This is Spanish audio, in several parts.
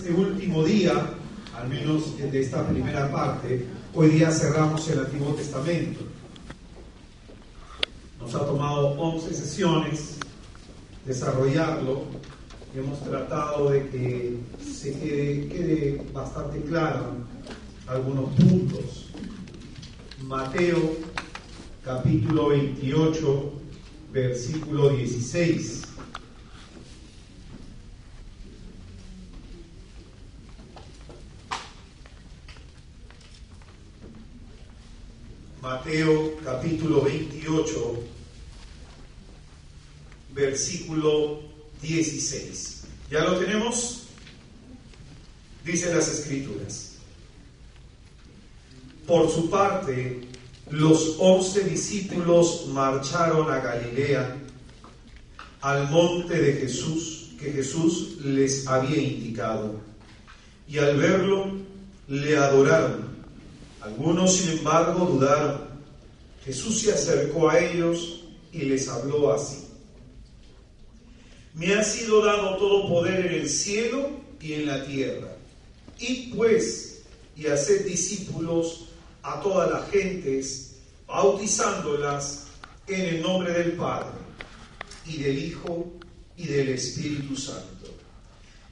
este último día, al menos de esta primera parte, hoy día cerramos el Antiguo Testamento. Nos ha tomado 11 sesiones desarrollarlo. Hemos tratado de que se quede, quede bastante claro algunos puntos. Mateo capítulo 28, versículo 16. Mateo capítulo 28, versículo 16. ¿Ya lo tenemos? Dice las escrituras. Por su parte, los once discípulos marcharon a Galilea, al monte de Jesús, que Jesús les había indicado. Y al verlo, le adoraron algunos, sin embargo, dudaron. Jesús se acercó a ellos y les habló así. Me ha sido dado todo poder en el cielo y en la tierra. Id pues y haced discípulos a todas las gentes, bautizándolas en el nombre del Padre y del Hijo y del Espíritu Santo,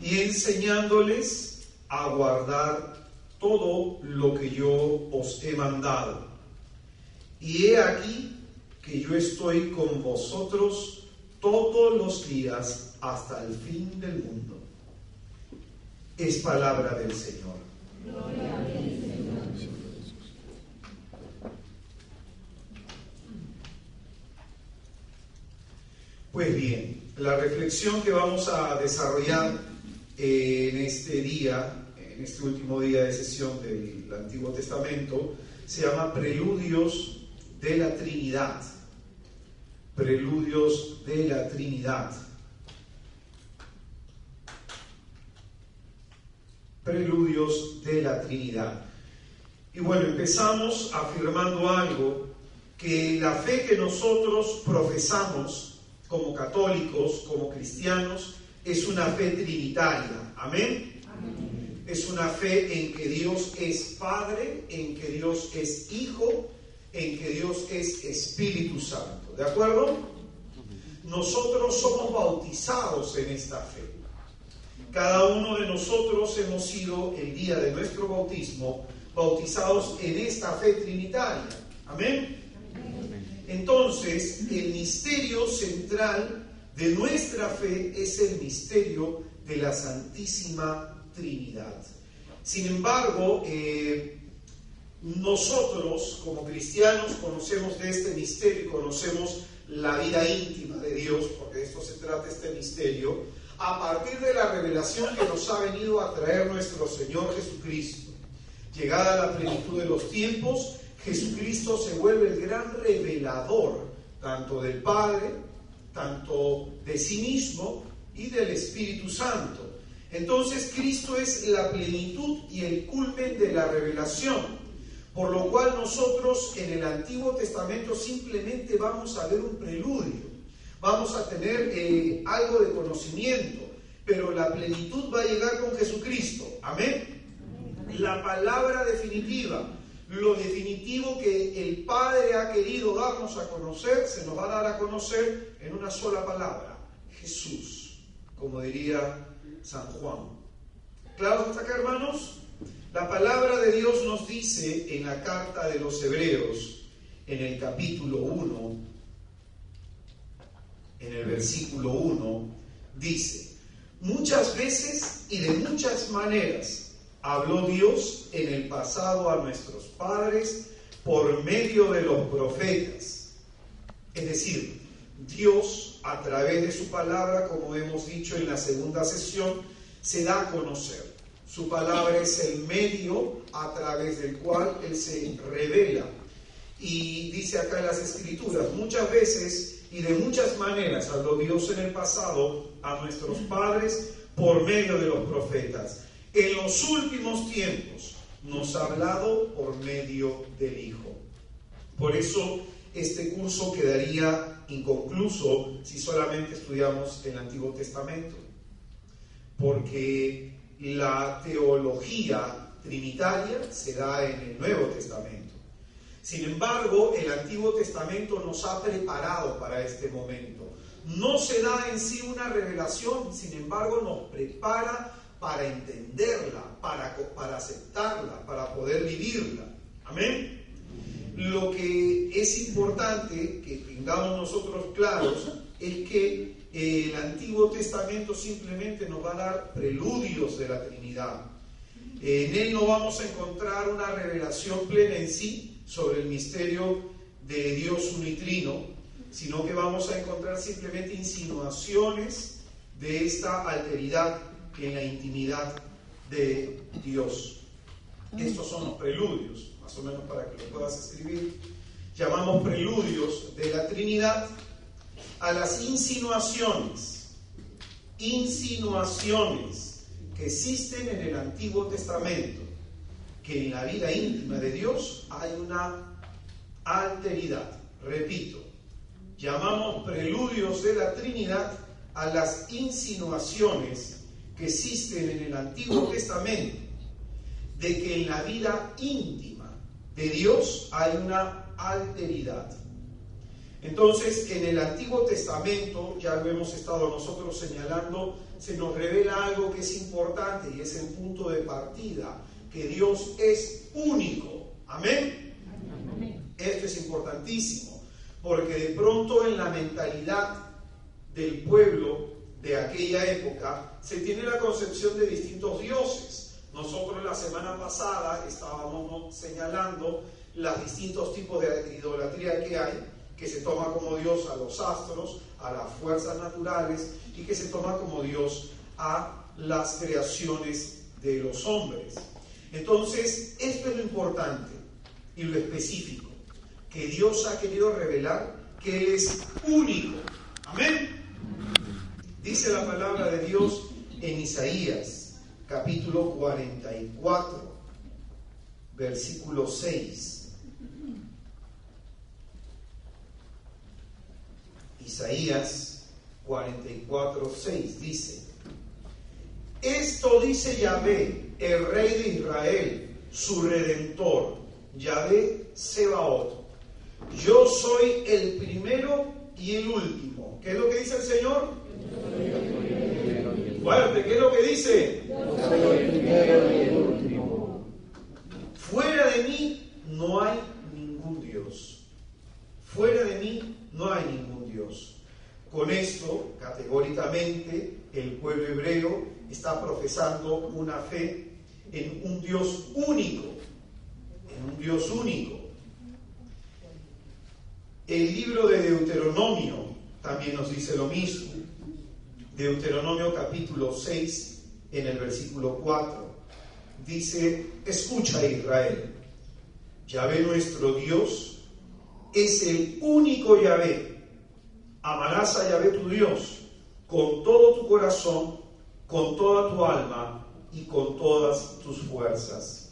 y enseñándoles a guardar todo lo que yo os he mandado. Y he aquí que yo estoy con vosotros todos los días hasta el fin del mundo. Es palabra del Señor. Pues bien, la reflexión que vamos a desarrollar en este día en este último día de sesión del Antiguo Testamento, se llama Preludios de la Trinidad. Preludios de la Trinidad. Preludios de la Trinidad. Y bueno, empezamos afirmando algo, que la fe que nosotros profesamos como católicos, como cristianos, es una fe trinitaria. Amén es una fe en que Dios es Padre, en que Dios es Hijo, en que Dios es Espíritu Santo. ¿De acuerdo? Nosotros somos bautizados en esta fe. Cada uno de nosotros hemos sido el día de nuestro bautismo bautizados en esta fe trinitaria. Amén. Entonces, el misterio central de nuestra fe es el misterio de la Santísima Trinidad. Sin embargo, eh, nosotros como cristianos conocemos de este misterio y conocemos la vida íntima de Dios, porque de esto se trata este misterio, a partir de la revelación que nos ha venido a traer nuestro Señor Jesucristo. Llegada la plenitud de los tiempos, Jesucristo se vuelve el gran revelador, tanto del Padre, tanto de sí mismo y del Espíritu Santo. Entonces Cristo es la plenitud y el culmen de la revelación, por lo cual nosotros en el Antiguo Testamento simplemente vamos a ver un preludio, vamos a tener eh, algo de conocimiento, pero la plenitud va a llegar con Jesucristo. Amén. La palabra definitiva, lo definitivo que el Padre ha querido darnos a conocer, se nos va a dar a conocer en una sola palabra, Jesús, como diría San Juan. ¿Claro hasta acá, hermanos? La palabra de Dios nos dice en la carta de los Hebreos, en el capítulo 1, en el versículo 1, dice, muchas veces y de muchas maneras habló Dios en el pasado a nuestros padres por medio de los profetas. Es decir, Dios, a través de su palabra, como hemos dicho en la segunda sesión, se da a conocer. Su palabra es el medio a través del cual Él se revela. Y dice acá en las escrituras, muchas veces y de muchas maneras habló Dios en el pasado a nuestros padres por medio de los profetas. En los últimos tiempos nos ha hablado por medio del Hijo. Por eso este curso quedaría inconcluso si solamente estudiamos el Antiguo Testamento, porque la teología trinitaria se da en el Nuevo Testamento. Sin embargo, el Antiguo Testamento nos ha preparado para este momento. No se da en sí una revelación, sin embargo nos prepara para entenderla, para, para aceptarla, para poder vivirla. Amén. Lo que es importante que tengamos nosotros claros es que el Antiguo Testamento simplemente nos va a dar preludios de la Trinidad. En él no vamos a encontrar una revelación plena en sí sobre el misterio de Dios unitrino, sino que vamos a encontrar simplemente insinuaciones de esta alteridad en la intimidad de Dios. Estos son los preludios, más o menos para que lo puedas escribir. Llamamos preludios de la Trinidad a las insinuaciones, insinuaciones que existen en el Antiguo Testamento, que en la vida íntima de Dios hay una alteridad. Repito, llamamos preludios de la Trinidad a las insinuaciones que existen en el Antiguo Testamento de que en la vida íntima de Dios hay una alteridad. Entonces, en el Antiguo Testamento, ya lo hemos estado nosotros señalando, se nos revela algo que es importante y es el punto de partida, que Dios es único. Amén. Esto es importantísimo, porque de pronto en la mentalidad del pueblo de aquella época se tiene la concepción de distintos dioses. Nosotros la semana pasada estábamos señalando los distintos tipos de idolatría que hay que se toma como Dios a los astros, a las fuerzas naturales y que se toma como Dios a las creaciones de los hombres. Entonces, esto es lo importante y lo específico, que Dios ha querido revelar que Él es único. Amén. Dice la palabra de Dios en Isaías, capítulo 44, versículo 6. Isaías 44, 6 dice, esto dice Yahvé, el rey de Israel, su redentor, Yahvé Sebaot. Yo soy el primero y el último. ¿Qué es lo que dice el Señor? Fuerte, ¿qué es lo que dice? Fuera de mí no hay ningún Dios. Fuera de mí no hay ningún Dios. Con esto, categóricamente, el pueblo hebreo está profesando una fe en un Dios único, en un Dios único. El libro de Deuteronomio también nos dice lo mismo. Deuteronomio capítulo 6, en el versículo 4, dice, escucha Israel, Yahvé nuestro Dios es el único Yahvé Amarás a Yahvé tu Dios con todo tu corazón, con toda tu alma y con todas tus fuerzas.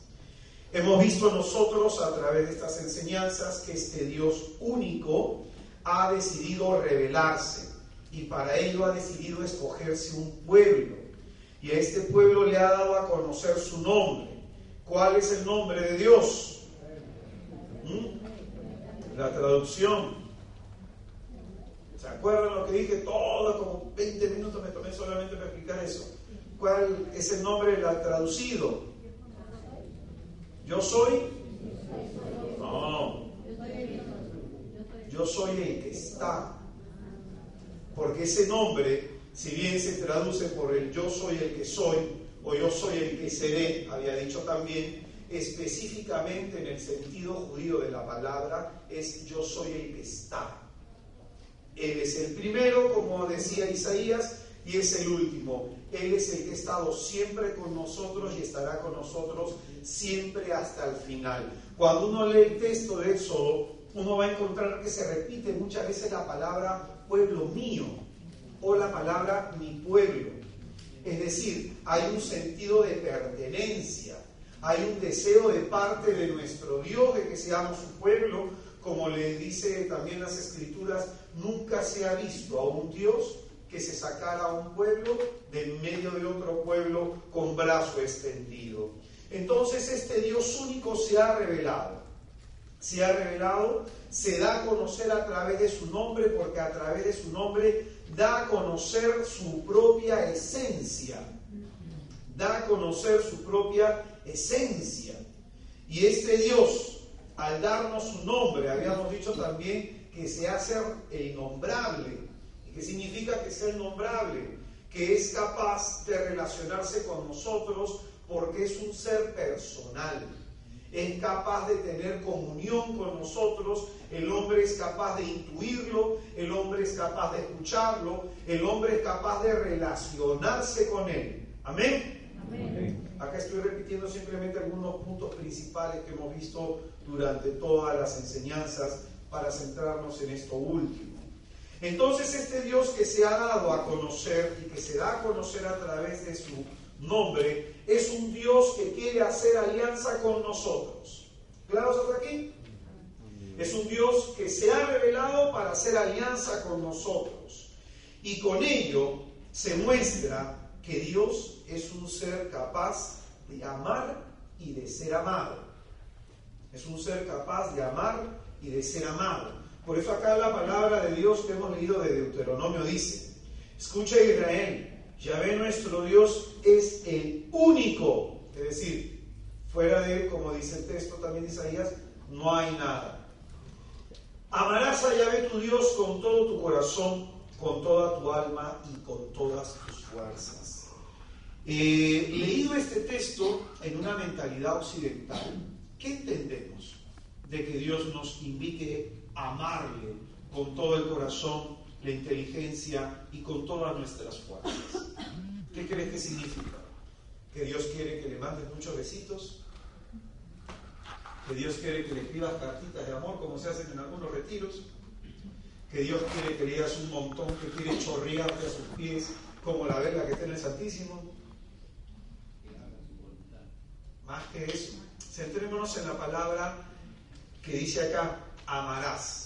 Hemos visto nosotros a través de estas enseñanzas que este Dios único ha decidido revelarse y para ello ha decidido escogerse un pueblo. Y a este pueblo le ha dado a conocer su nombre. ¿Cuál es el nombre de Dios? ¿Mm? La traducción ¿Se acuerdan lo que dije? Todo, como 20 minutos me tomé solamente para explicar eso. ¿Cuál es el nombre traducido? Yo soy. No. Yo soy el que está. Porque ese nombre, si bien se traduce por el yo soy el que soy, o yo soy el que seré, había dicho también, específicamente en el sentido judío de la palabra, es yo soy el que está. Él es el primero, como decía Isaías, y es el último. Él es el que ha estado siempre con nosotros y estará con nosotros siempre hasta el final. Cuando uno lee el texto de Éxodo, uno va a encontrar que se repite muchas veces la palabra pueblo mío o la palabra mi pueblo. Es decir, hay un sentido de pertenencia, hay un deseo de parte de nuestro Dios de que seamos su pueblo, como le dice también las escrituras, nunca se ha visto a un Dios que se sacara a un pueblo de medio de otro pueblo con brazo extendido. Entonces este Dios único se ha revelado. Se ha revelado, se da a conocer a través de su nombre, porque a través de su nombre da a conocer su propia esencia. Da a conocer su propia esencia. Y este Dios, al darnos su nombre, habíamos dicho también que se hace el nombrable. ¿Qué significa que sea el nombrable? Que es capaz de relacionarse con nosotros porque es un ser personal. Es capaz de tener comunión con nosotros, el hombre es capaz de intuirlo, el hombre es capaz de escucharlo, el hombre es capaz de relacionarse con él. Amén. Amén. Acá estoy repitiendo simplemente algunos puntos principales que hemos visto durante todas las enseñanzas para centrarnos en esto último. Entonces este Dios que se ha dado a conocer y que se da a conocer a través de su nombre, es un Dios que quiere hacer alianza con nosotros. ¿Claros hasta aquí? Es un Dios que se ha revelado para hacer alianza con nosotros. Y con ello se muestra que Dios es un ser capaz de amar y de ser amado. Es un ser capaz de amar y de ser amado. Por eso acá la palabra de Dios que hemos leído de Deuteronomio dice, escucha Israel, Yahvé nuestro Dios es el único, es decir, fuera de él, como dice el texto también de Isaías, no hay nada. Amarás a Yahvé tu Dios con todo tu corazón, con toda tu alma y con todas tus fuerzas. Eh, leído este texto en una mentalidad occidental, ¿qué entendemos de que Dios nos invite a amarle con todo el corazón, la inteligencia y con todas nuestras fuerzas? ¿Qué crees que significa? ¿Que Dios quiere que le mandes muchos besitos? ¿Que Dios quiere que le escribas cartitas de amor como se hacen en algunos retiros? ¿Que Dios quiere que le un montón que quiere chorrearte a sus pies como la verga que está en el Santísimo? Más que eso, centrémonos en la palabra que dice acá, amarás.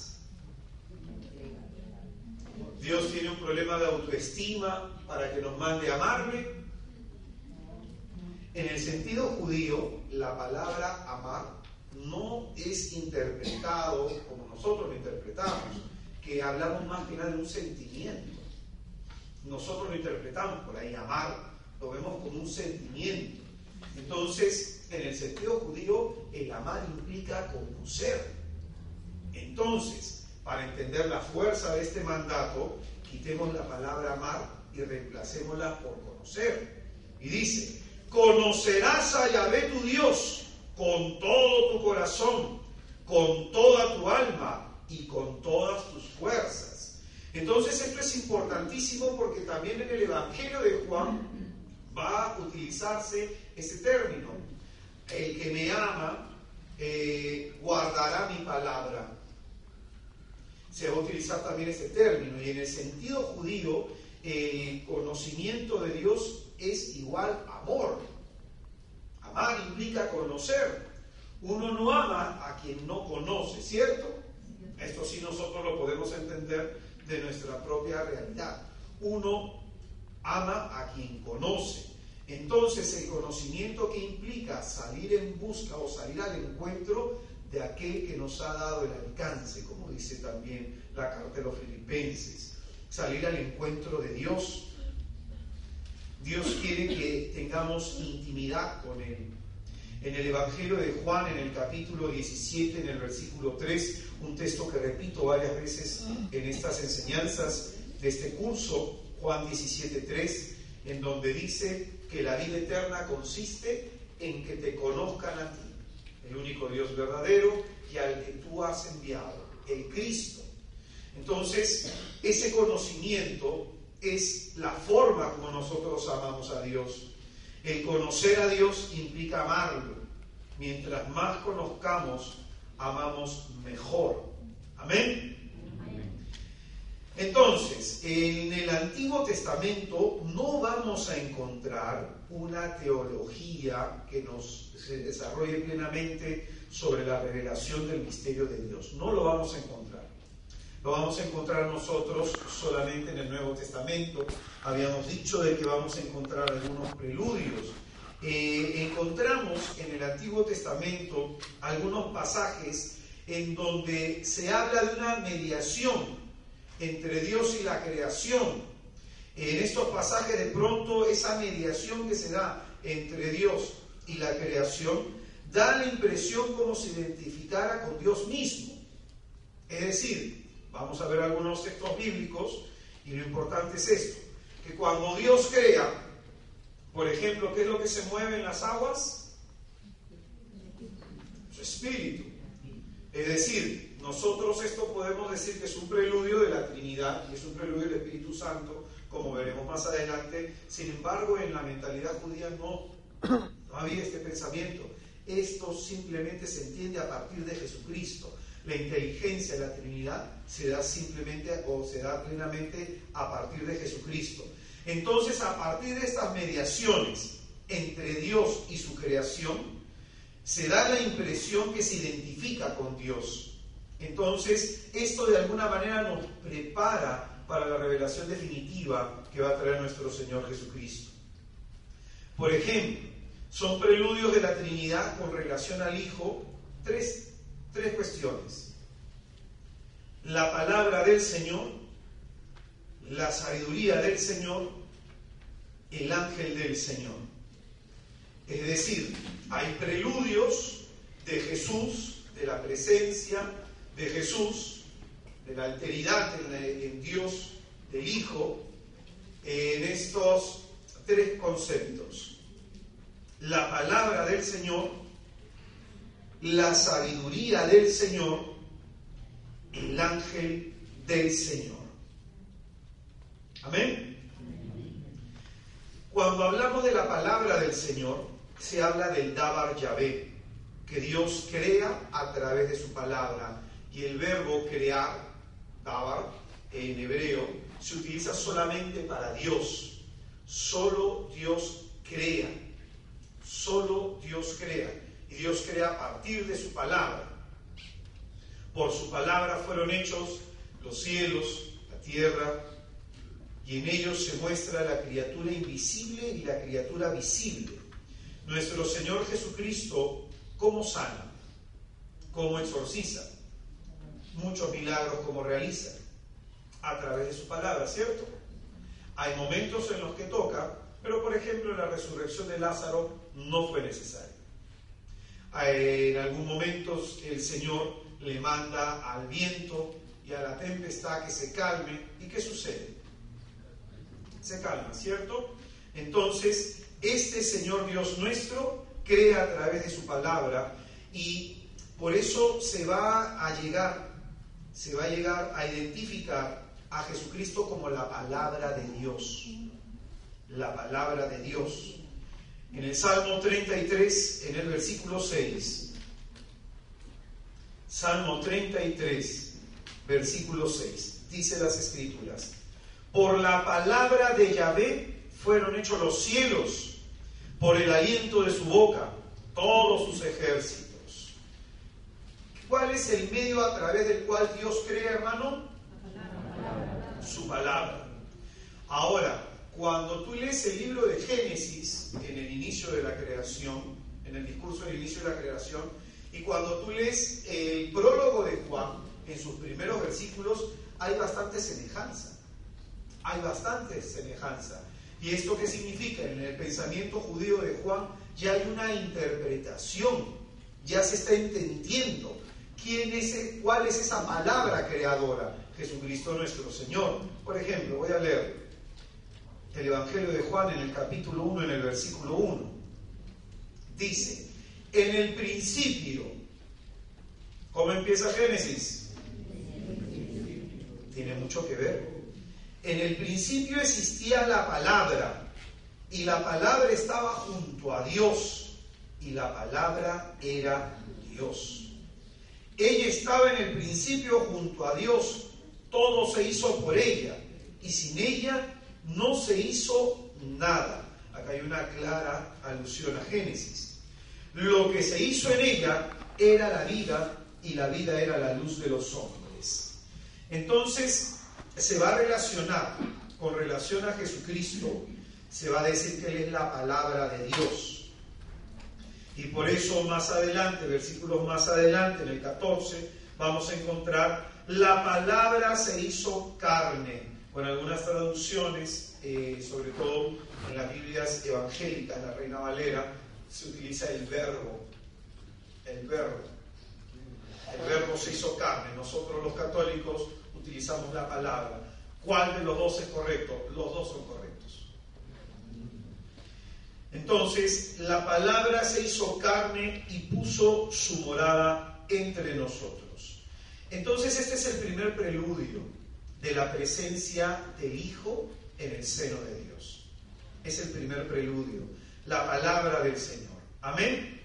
Dios tiene un problema de autoestima para que nos mande a amarle. En el sentido judío, la palabra amar no es interpretado como nosotros lo interpretamos, que hablamos más que nada de un sentimiento. Nosotros lo interpretamos por ahí, amar, lo vemos como un sentimiento. Entonces, en el sentido judío, el amar implica conocer. Entonces, para entender la fuerza de este mandato, quitemos la palabra amar y reemplacémosla por conocer. Y dice, conocerás a Yahvé tu Dios con todo tu corazón, con toda tu alma y con todas tus fuerzas. Entonces esto es importantísimo porque también en el Evangelio de Juan va a utilizarse ese término. El que me ama eh, guardará mi palabra. Se va a utilizar también ese término. Y en el sentido judío, el conocimiento de Dios es igual amor. Amar implica conocer. Uno no ama a quien no conoce, ¿cierto? Esto sí nosotros lo podemos entender de nuestra propia realidad. Uno ama a quien conoce. Entonces el conocimiento que implica salir en busca o salir al encuentro de aquel que nos ha dado el alcance, como dice también la carta de los filipenses, salir al encuentro de Dios. Dios quiere que tengamos intimidad con Él. En el Evangelio de Juan, en el capítulo 17, en el versículo 3, un texto que repito varias veces en estas enseñanzas de este curso, Juan 17, 3, en donde dice que la vida eterna consiste en que te conozcan a ti, el único Dios verdadero y al que tú has enviado, el Cristo. Entonces, ese conocimiento es la forma como nosotros amamos a Dios. El conocer a Dios implica amarlo. Mientras más conozcamos, amamos mejor. Amén. Entonces, en el Antiguo Testamento no vamos a encontrar una teología que nos desarrolle plenamente sobre la revelación del misterio de Dios. No lo vamos a encontrar. lo vamos a encontrar nosotros solamente en el Nuevo Testamento. Habíamos dicho de que vamos a encontrar algunos preludios. Eh, encontramos en el Antiguo Testamento algunos pasajes en donde se habla de una mediación entre Dios y la creación. En estos pasajes de pronto esa mediación que se da entre Dios y la creación da la impresión como si identificara con Dios mismo. Es decir, vamos a ver algunos textos bíblicos y lo importante es esto, que cuando Dios crea, por ejemplo, ¿qué es lo que se mueve en las aguas? Su espíritu. Es decir, nosotros esto podemos decir que es un preludio de la Trinidad y es un preludio del Espíritu Santo, como veremos más adelante. Sin embargo, en la mentalidad judía no, no había este pensamiento. Esto simplemente se entiende a partir de Jesucristo. La inteligencia de la Trinidad se da simplemente o se da plenamente a partir de Jesucristo. Entonces, a partir de estas mediaciones entre Dios y su creación, se da la impresión que se identifica con Dios. Entonces, esto de alguna manera nos prepara para la revelación definitiva que va a traer nuestro Señor Jesucristo. Por ejemplo, son preludios de la Trinidad con relación al Hijo tres, tres cuestiones. La palabra del Señor, la sabiduría del Señor, el ángel del Señor. Es decir, hay preludios de Jesús, de la presencia de Jesús, de la alteridad en, Dios, del Hijo, en estos tres conceptos. La palabra del Señor, la sabiduría del Señor, el ángel del Señor. Amén. Cuando hablamos de la palabra del Señor, se habla del Dabar Yahvé, que Dios crea a través de su palabra. Y el verbo crear, Dabar, en hebreo, se utiliza solamente para Dios. Solo Dios crea. Solo Dios crea. Y Dios crea a partir de su palabra. Por su palabra fueron hechos los cielos, la tierra, y en ellos se muestra la criatura invisible y la criatura visible nuestro Señor Jesucristo, ¿cómo sana? ¿Cómo exorciza? Muchos milagros como realiza a través de su palabra, ¿cierto? Hay momentos en los que toca, pero por ejemplo la resurrección de Lázaro no fue necesario. En algún momento el Señor le manda al viento y a la tempestad que se calme. ¿Y qué sucede? Se calma, ¿cierto? Entonces, este Señor Dios nuestro crea a través de su palabra y por eso se va a llegar, se va a llegar a identificar a Jesucristo como la palabra de Dios. La palabra de Dios. En el Salmo 33, en el versículo 6. Salmo 33, versículo 6. Dice las escrituras. Por la palabra de Yahvé fueron hechos los cielos por el aliento de su boca todos sus ejércitos. ¿Cuál es el medio a través del cual Dios crea, hermano? Su palabra. Ahora, cuando tú lees el libro de Génesis, en el inicio de la creación, en el discurso del inicio de la creación, y cuando tú lees el prólogo de Juan, en sus primeros versículos, hay bastante semejanza. Hay bastante semejanza. ¿Y esto qué significa? En el pensamiento judío de Juan ya hay una interpretación, ya se está entendiendo quién es, cuál es esa palabra creadora, Jesucristo nuestro Señor. Por ejemplo, voy a leer el Evangelio de Juan en el capítulo 1, en el versículo 1. Dice, en el principio, ¿cómo empieza Génesis? Tiene mucho que ver en el principio existía la palabra y la palabra estaba junto a Dios y la palabra era Dios. Ella estaba en el principio junto a Dios, todo se hizo por ella y sin ella no se hizo nada. Acá hay una clara alusión a Génesis. Lo que se hizo en ella era la vida y la vida era la luz de los hombres. Entonces, se va a relacionar con relación a Jesucristo, se va a decir que Él es la palabra de Dios. Y por eso más adelante, versículos más adelante, en el 14, vamos a encontrar la palabra se hizo carne. Con algunas traducciones, eh, sobre todo en las Biblias evangélicas, la Reina Valera, se utiliza el verbo. El verbo. El verbo se hizo carne. Nosotros los católicos utilizamos la palabra. ¿Cuál de los dos es correcto? Los dos son correctos. Entonces, la palabra se hizo carne y puso su morada entre nosotros. Entonces, este es el primer preludio de la presencia del Hijo en el seno de Dios. Es el primer preludio, la palabra del Señor. Amén.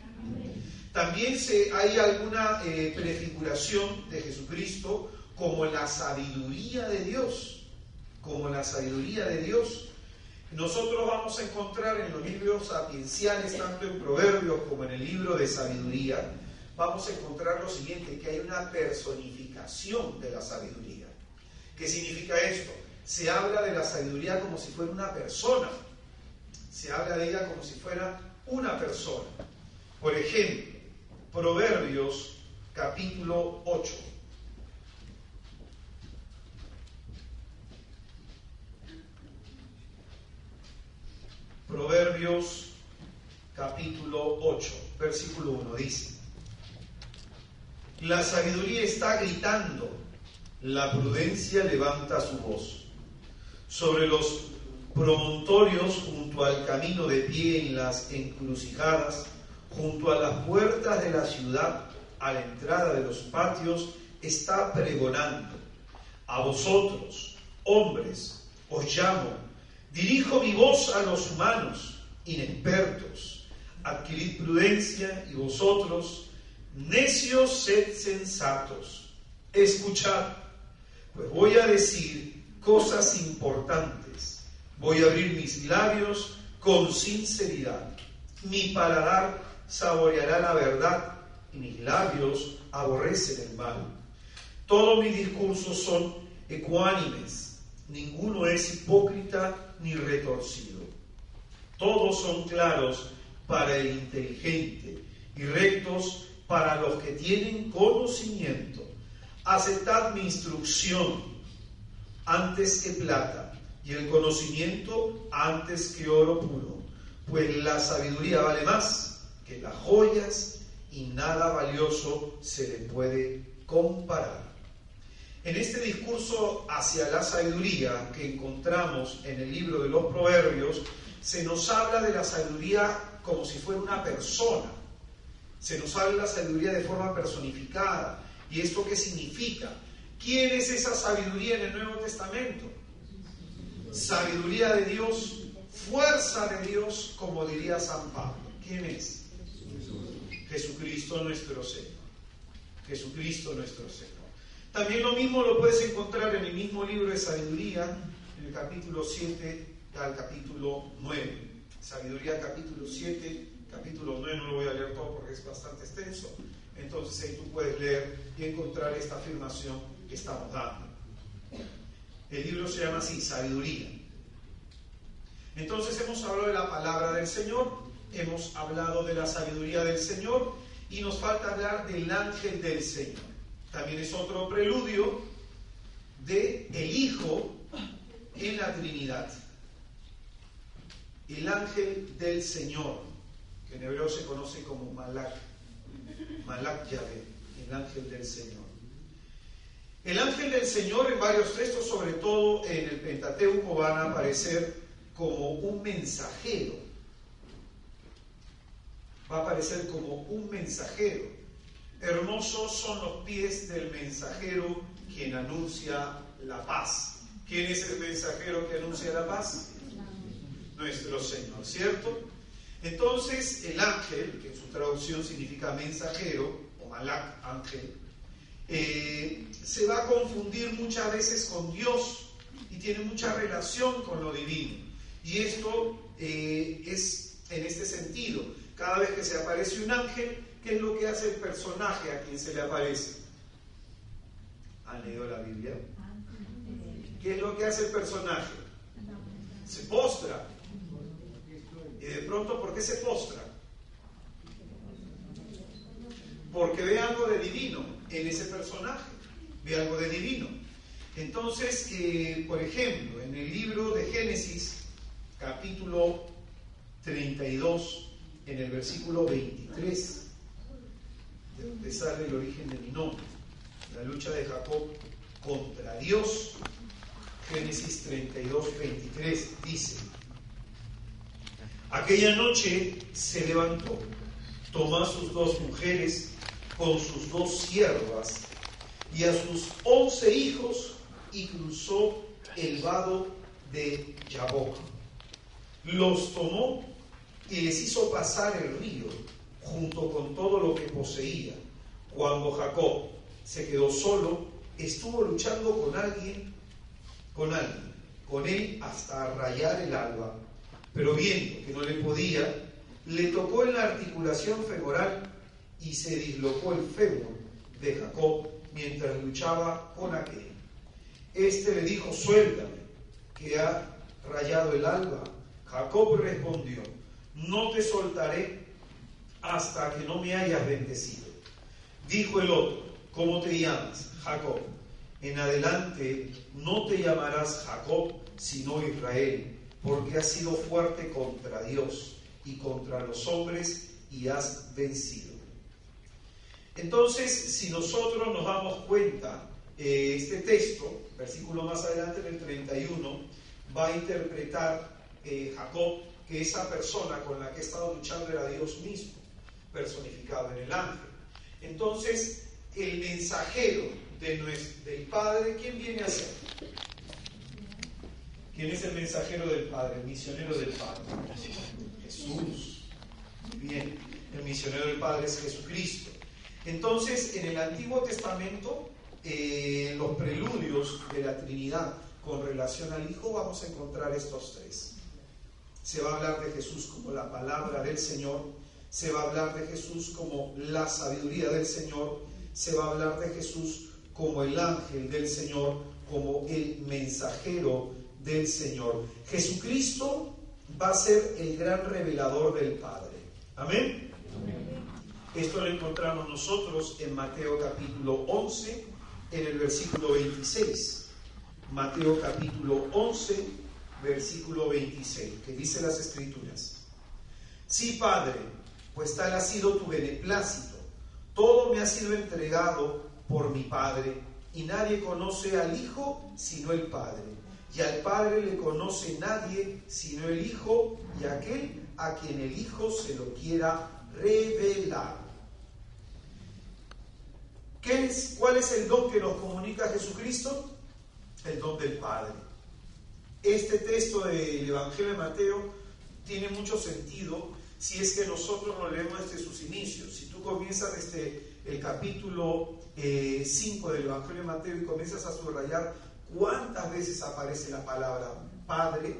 También se, hay alguna eh, prefiguración de Jesucristo como la sabiduría de Dios, como la sabiduría de Dios. Nosotros vamos a encontrar en los libros sapienciales, tanto en Proverbios como en el libro de sabiduría, vamos a encontrar lo siguiente, que hay una personificación de la sabiduría. ¿Qué significa esto? Se habla de la sabiduría como si fuera una persona. Se habla de ella como si fuera una persona. Por ejemplo, Proverbios capítulo 8. Proverbios capítulo 8, versículo 1 dice, La sabiduría está gritando, la prudencia levanta su voz. Sobre los promontorios, junto al camino de pie en las encrucijadas, junto a las puertas de la ciudad, a la entrada de los patios, está pregonando. A vosotros, hombres, os llamo Dirijo mi voz a los humanos, inexpertos. Adquirid prudencia y vosotros, necios, sed sensatos. Escuchad, pues voy a decir cosas importantes. Voy a abrir mis labios con sinceridad. Mi paladar saboreará la verdad y mis labios aborrecen el mal. Todos mis discursos son ecuánimes, ninguno es hipócrita ni retorcido. Todos son claros para el inteligente y rectos para los que tienen conocimiento. Aceptad mi instrucción antes que plata y el conocimiento antes que oro puro, pues la sabiduría vale más que las joyas y nada valioso se le puede comparar. En este discurso hacia la sabiduría que encontramos en el libro de los Proverbios, se nos habla de la sabiduría como si fuera una persona. Se nos habla de la sabiduría de forma personificada. ¿Y esto qué significa? ¿Quién es esa sabiduría en el Nuevo Testamento? Sabiduría de Dios, fuerza de Dios, como diría San Pablo. ¿Quién es? Jesucristo nuestro Señor. Jesucristo nuestro Señor. También lo mismo lo puedes encontrar en el mismo libro de sabiduría, en el capítulo 7 al capítulo 9. Sabiduría capítulo 7, capítulo 9, no lo voy a leer todo porque es bastante extenso. Entonces ahí tú puedes leer y encontrar esta afirmación que estamos dando. El libro se llama así, Sabiduría. Entonces hemos hablado de la palabra del Señor, hemos hablado de la sabiduría del Señor y nos falta hablar del ángel del Señor también es otro preludio de el Hijo en la Trinidad. El ángel del Señor, que en hebreo se conoce como Malak, Malak Yahvé, el ángel del Señor. El ángel del Señor en varios textos, sobre todo en el Pentateuco, van a aparecer como un mensajero. Va a aparecer como un mensajero. Hermosos son los pies del mensajero quien anuncia la paz. ¿Quién es el mensajero que anuncia la paz? Nuestro Señor, ¿cierto? Entonces el ángel, que en su traducción significa mensajero, o malak, ángel, eh, se va a confundir muchas veces con Dios y tiene mucha relación con lo divino. Y esto eh, es en este sentido. Cada vez que se aparece un ángel, ¿Qué es lo que hace el personaje a quien se le aparece? ¿Han leído la Biblia? ¿Qué es lo que hace el personaje? Se postra. Y de pronto, ¿por qué se postra? Porque ve algo de divino en ese personaje. Ve algo de divino. Entonces, eh, por ejemplo, en el libro de Génesis, capítulo 32, en el versículo 23, de donde sale el origen de mi nombre, la lucha de Jacob contra Dios, Génesis 32, 23, dice, aquella noche se levantó, tomó a sus dos mujeres con sus dos siervas y a sus once hijos y cruzó el vado de Jaboc. Los tomó y les hizo pasar el río junto con todo lo que poseía. Cuando Jacob se quedó solo, estuvo luchando con alguien, con alguien, con él hasta rayar el alba, pero viendo que no le podía, le tocó en la articulación femoral y se dislocó el fémur de Jacob mientras luchaba con aquel. Este le dijo, suéltame, que ha rayado el alba. Jacob respondió, no te soltaré hasta que no me hayas bendecido. Dijo el otro, ¿cómo te llamas? Jacob. En adelante no te llamarás Jacob, sino Israel, porque has sido fuerte contra Dios y contra los hombres y has vencido. Entonces, si nosotros nos damos cuenta, eh, este texto, versículo más adelante en el 31, va a interpretar eh, Jacob que esa persona con la que he estado luchando era Dios mismo, personificado en el ángel. Entonces, el mensajero de nuestro, del Padre, ¿quién viene a ser? ¿Quién es el mensajero del Padre, el misionero del Padre? Jesús. Muy bien, el misionero del Padre es Jesucristo. Entonces, en el Antiguo Testamento, eh, en los preludios de la Trinidad con relación al Hijo, vamos a encontrar estos tres. Se va a hablar de Jesús como la palabra del Señor, se va a hablar de Jesús como la sabiduría del Señor, se va a hablar de Jesús como el ángel del Señor, como el mensajero del Señor. Jesucristo va a ser el gran revelador del Padre. Amén. Esto lo encontramos nosotros en Mateo capítulo 11, en el versículo 26. Mateo capítulo 11, versículo 26, que dice las escrituras. Sí, Padre, pues tal ha sido tu beneplácito. Todo me ha sido entregado por mi Padre, y nadie conoce al Hijo sino el Padre. Y al Padre le conoce nadie sino el Hijo y aquel a quien el Hijo se lo quiera revelar. ¿Qué es, ¿Cuál es el don que nos comunica Jesucristo? El don del Padre este texto del Evangelio de Mateo tiene mucho sentido si es que nosotros lo leemos desde sus inicios. Si tú comienzas desde el capítulo 5 eh, del Evangelio de Mateo y comienzas a subrayar cuántas veces aparece la palabra Padre,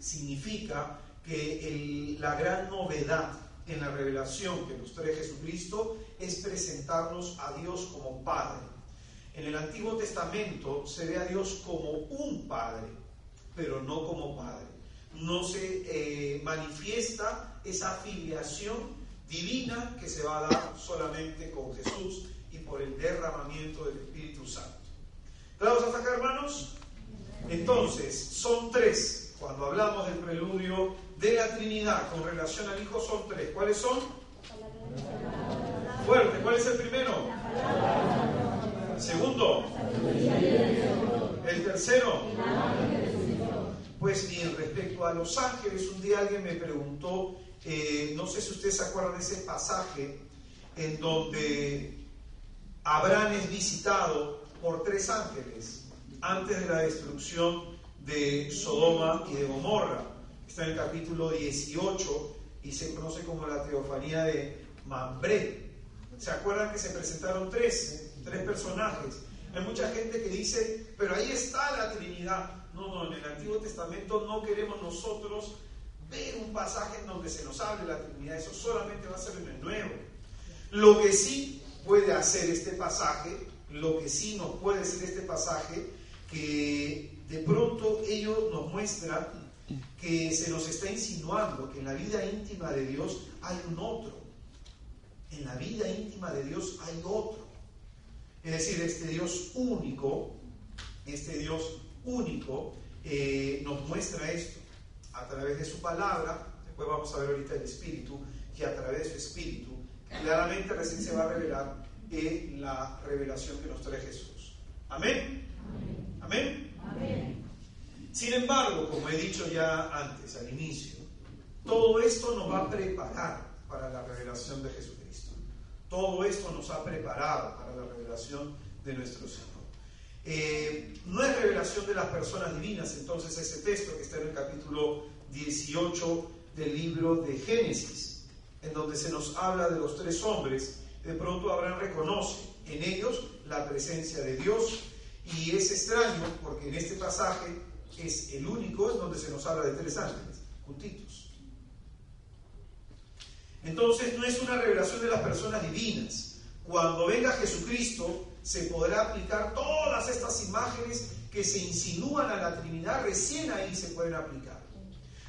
significa que la gran novedad en la revelación que nos trae Jesucristo es presentarnos a Dios como Padre. En el Antiguo Testamento se ve a Dios como un Padre pero no como padre. No se manifiesta esa filiación divina que se va a dar solamente con Jesús y por el derramamiento del Espíritu Santo. ¿Claros hasta acá, hermanos? Entonces, son tres. Cuando hablamos del preludio de la Trinidad con relación al Hijo, son tres. ¿Cuáles son? Fuerte. ¿Cuál es el primero? Segundo. El tercero. Pues bien, respecto a los ángeles, un día alguien me preguntó, eh, no sé si ustedes se acuerdan de ese pasaje en donde Abraham es visitado por tres ángeles antes de la destrucción de Sodoma y de Gomorra. Está en el capítulo 18 y se conoce como la teofanía de Mambré. ¿Se acuerdan que se presentaron tres, tres personajes? Hay mucha gente que dice, pero ahí está la Trinidad. No, no, en el Antiguo Testamento no queremos nosotros ver un pasaje en donde se nos hable la Trinidad. Eso solamente va a ser en el Nuevo. Lo que sí puede hacer este pasaje lo que sí nos puede decir este pasaje, que de pronto ello nos muestra que se nos está insinuando que en la vida íntima de Dios hay un otro. En la vida íntima de Dios hay otro. Es decir, este Dios único, este Dios único eh, nos muestra esto a través de su palabra, después vamos a ver ahorita el Espíritu, que a través de su Espíritu claramente recién se va a revelar en la revelación que nos trae Jesús. Amén. Amén. Amén. Sin embargo, como he dicho ya antes, al inicio, todo esto nos va a preparar para la revelación de Jesucristo. Todo esto nos ha preparado para la revelación de nuestro Señor. Eh, no es revelación de las personas divinas, entonces ese texto que está en el capítulo 18 del libro de Génesis, en donde se nos habla de los tres hombres, de pronto Abraham reconoce en ellos la presencia de Dios y es extraño porque en este pasaje es el único en donde se nos habla de tres ángeles, juntitos. Entonces no es una revelación de las personas divinas. Cuando venga Jesucristo se podrá aplicar todas estas imágenes que se insinúan a la Trinidad, recién ahí se pueden aplicar.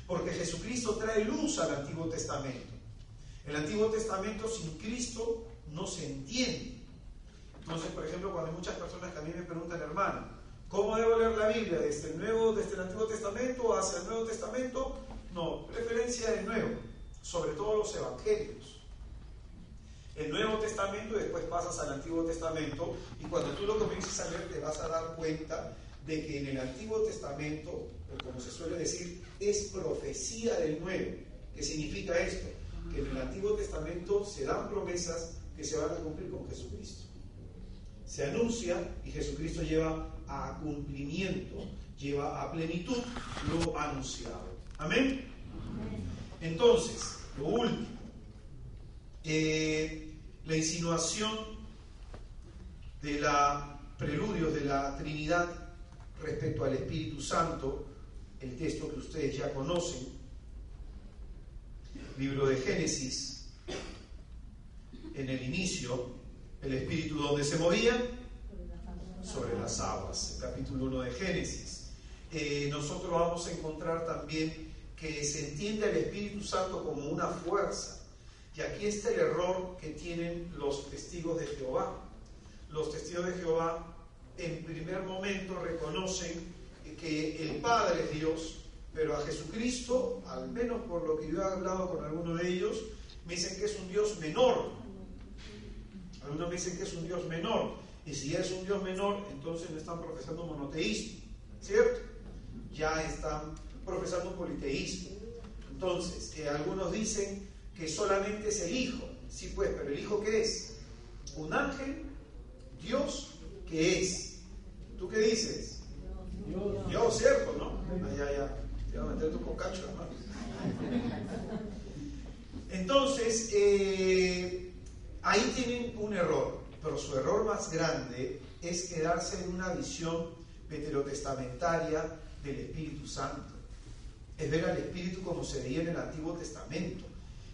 Porque Jesucristo trae luz al Antiguo Testamento. El Antiguo Testamento sin Cristo no se entiende. Entonces, por ejemplo, cuando hay muchas personas que a mí me preguntan, hermano, ¿cómo debo leer la Biblia? ¿Desde el, Nuevo, desde el Antiguo Testamento hacia el Nuevo Testamento? No, preferencia del Nuevo, sobre todo los Evangelios. El Nuevo Testamento y después pasas al Antiguo Testamento y cuando tú lo comiences a leer te vas a dar cuenta de que en el Antiguo Testamento, como se suele decir, es profecía del Nuevo. ¿Qué significa esto? Que en el Antiguo Testamento se dan promesas que se van a cumplir con Jesucristo se anuncia y Jesucristo lleva a cumplimiento, lleva a plenitud lo anunciado. Amén. Entonces, lo último, eh, la insinuación de la preludios de la Trinidad respecto al Espíritu Santo, el texto que ustedes ya conocen, libro de Génesis, en el inicio, el espíritu donde se movía sobre las aguas, el capítulo 1 de Génesis. Eh, nosotros vamos a encontrar también que se entiende al Espíritu Santo como una fuerza. Y aquí está el error que tienen los testigos de Jehová. Los testigos de Jehová en primer momento reconocen que el Padre es Dios, pero a Jesucristo, al menos por lo que yo he hablado con algunos de ellos, me dicen que es un Dios menor, algunos dicen que es un Dios menor. Y si es un Dios menor, entonces no están profesando monoteísmo, ¿cierto? Ya están profesando politeísmo. Entonces, que algunos dicen que solamente es el Hijo. Sí, pues, pero ¿el Hijo qué es? Un ángel, Dios, ¿qué es? ¿Tú qué dices? Dios, Dios ¿cierto? ¿No? Ah, ya, ya. Te voy a meter tu cocacho, hermano. Entonces, eh, Ahí tienen un error, pero su error más grande es quedarse en una visión veterotestamentaria del Espíritu Santo. Es ver al Espíritu como se veía en el Antiguo Testamento.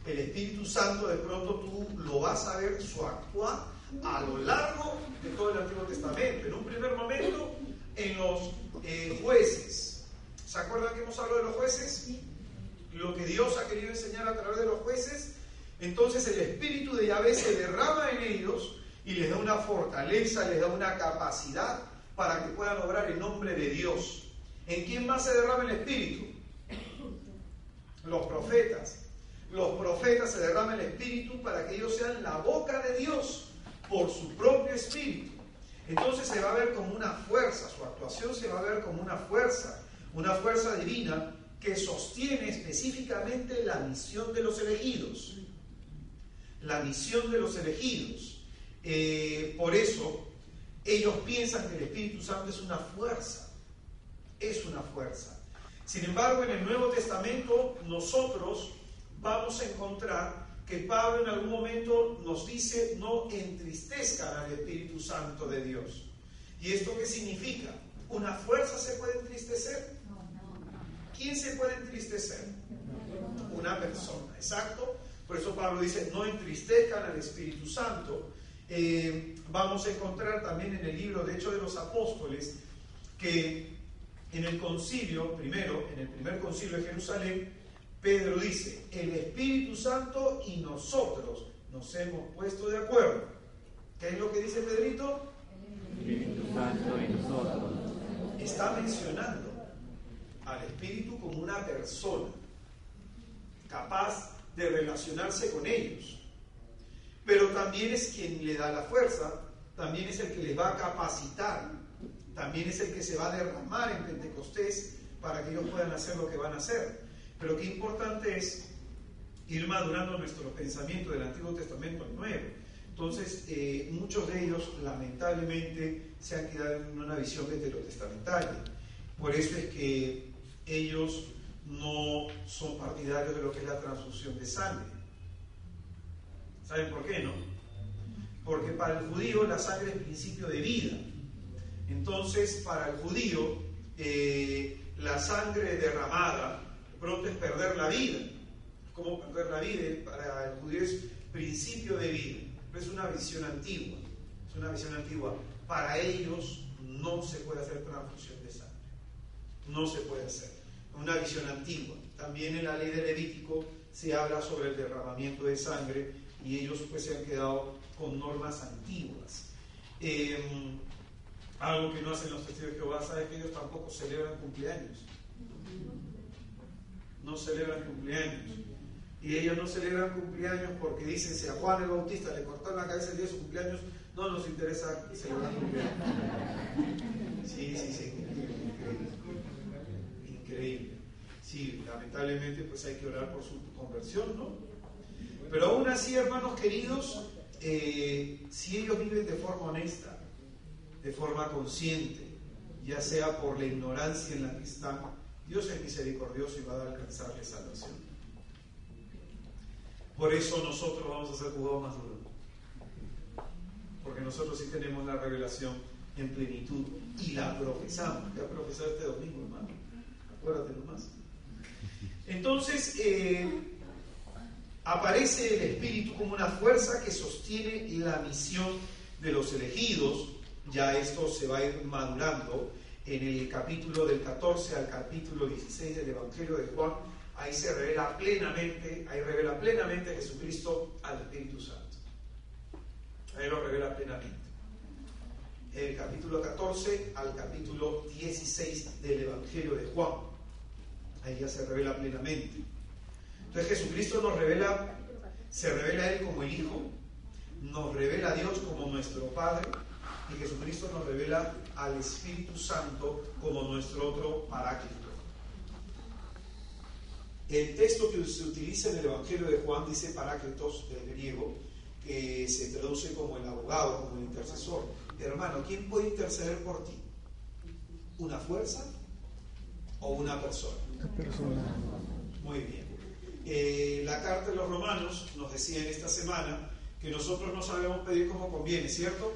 El Espíritu Santo de pronto tú lo vas a ver su actuar a lo largo de todo el Antiguo Testamento. En un primer momento, en los eh, jueces. ¿Se acuerdan que hemos hablado de los jueces? Lo que Dios ha querido enseñar a través de los jueces entonces el espíritu de Yahvé se derrama en ellos y les da una fortaleza, les da una capacidad para que puedan obrar en nombre de Dios. ¿En quién más se derrama el espíritu? Los profetas. Los profetas se derrama el espíritu para que ellos sean la boca de Dios por su propio espíritu. Entonces se va a ver como una fuerza, su actuación se va a ver como una fuerza, una fuerza divina que sostiene específicamente la misión de los elegidos la misión de los elegidos. Eh, por eso ellos piensan que el Espíritu Santo es una fuerza, es una fuerza. Sin embargo, en el Nuevo Testamento nosotros vamos a encontrar que Pablo en algún momento nos dice no entristezcan al Espíritu Santo de Dios. ¿Y esto qué significa? ¿Una fuerza se puede entristecer? ¿Quién se puede entristecer? Una persona, exacto. Por eso Pablo dice, no entristezcan al Espíritu Santo. Eh, vamos a encontrar también en el libro de Hechos de los Apóstoles que en el concilio, primero, en el primer concilio de Jerusalén, Pedro dice, el Espíritu Santo y nosotros nos hemos puesto de acuerdo. ¿Qué es lo que dice Pedrito? El Espíritu Santo y nosotros. Está mencionando al Espíritu como una persona capaz de relacionarse con ellos. Pero también es quien le da la fuerza, también es el que les va a capacitar, también es el que se va a derramar en Pentecostés para que ellos puedan hacer lo que van a hacer. Pero qué importante es ir madurando nuestro pensamiento del Antiguo Testamento al Nuevo. Entonces, eh, muchos de ellos lamentablemente se han quedado en una visión veterotestamentaria. Por eso es que ellos no son partidarios de lo que es la transfusión de sangre. ¿Saben por qué no? Porque para el judío la sangre es principio de vida. Entonces, para el judío, eh, la sangre derramada pronto es perder la vida. ¿Cómo perder la vida? Para el judío es principio de vida. es una visión antigua. Es una visión antigua. Para ellos no se puede hacer transfusión de sangre. No se puede hacer. Una visión antigua. También en la ley de Levítico se habla sobre el derramamiento de sangre y ellos pues se han quedado con normas antiguas. Em, algo que no hacen los testigos de Jehová, sabe que ellos tampoco celebran cumpleaños. No celebran cumpleaños. Y ellos no celebran cumpleaños porque dicen, si a Juan el Bautista le cortaron la cabeza el día de su cumpleaños, no nos interesa celebrar cumpleaños. Sí, sí, sí. Increíble. Increíble. Sí, lamentablemente pues hay que orar por su conversión, ¿no? Pero aún así, hermanos queridos, eh, si ellos viven de forma honesta, de forma consciente, ya sea por la ignorancia en la que están, Dios es misericordioso y va a alcanzarles salvación. Por eso nosotros vamos a ser jugados más duros. Porque nosotros sí tenemos la revelación en plenitud y la profesamos. Ya profesado este domingo, hermano. Acuérdate nomás. Entonces, eh, aparece el Espíritu como una fuerza que sostiene la misión de los elegidos ya esto se va a ir madurando en el capítulo del 14 al capítulo 16 del Evangelio de Juan, ahí se revela plenamente, ahí revela plenamente Jesucristo al Espíritu Santo. Ahí lo revela plenamente. El capítulo 14 al capítulo 16 del Evangelio de Juan. Ahí ya se revela plenamente. Entonces Jesucristo nos revela, se revela a Él como el Hijo, nos revela a Dios como nuestro Padre, y Jesucristo nos revela al Espíritu Santo como nuestro otro paráclito. El texto que se utiliza en el Evangelio de Juan dice paráclitos del griego, que se traduce como el abogado, como el intercesor. Hermano, ¿quién puede interceder por ti? ¿Una fuerza o una persona? Una persona. Muy bien. Eh, la carta de los romanos nos decía en esta semana que nosotros no sabemos pedir como conviene, ¿cierto?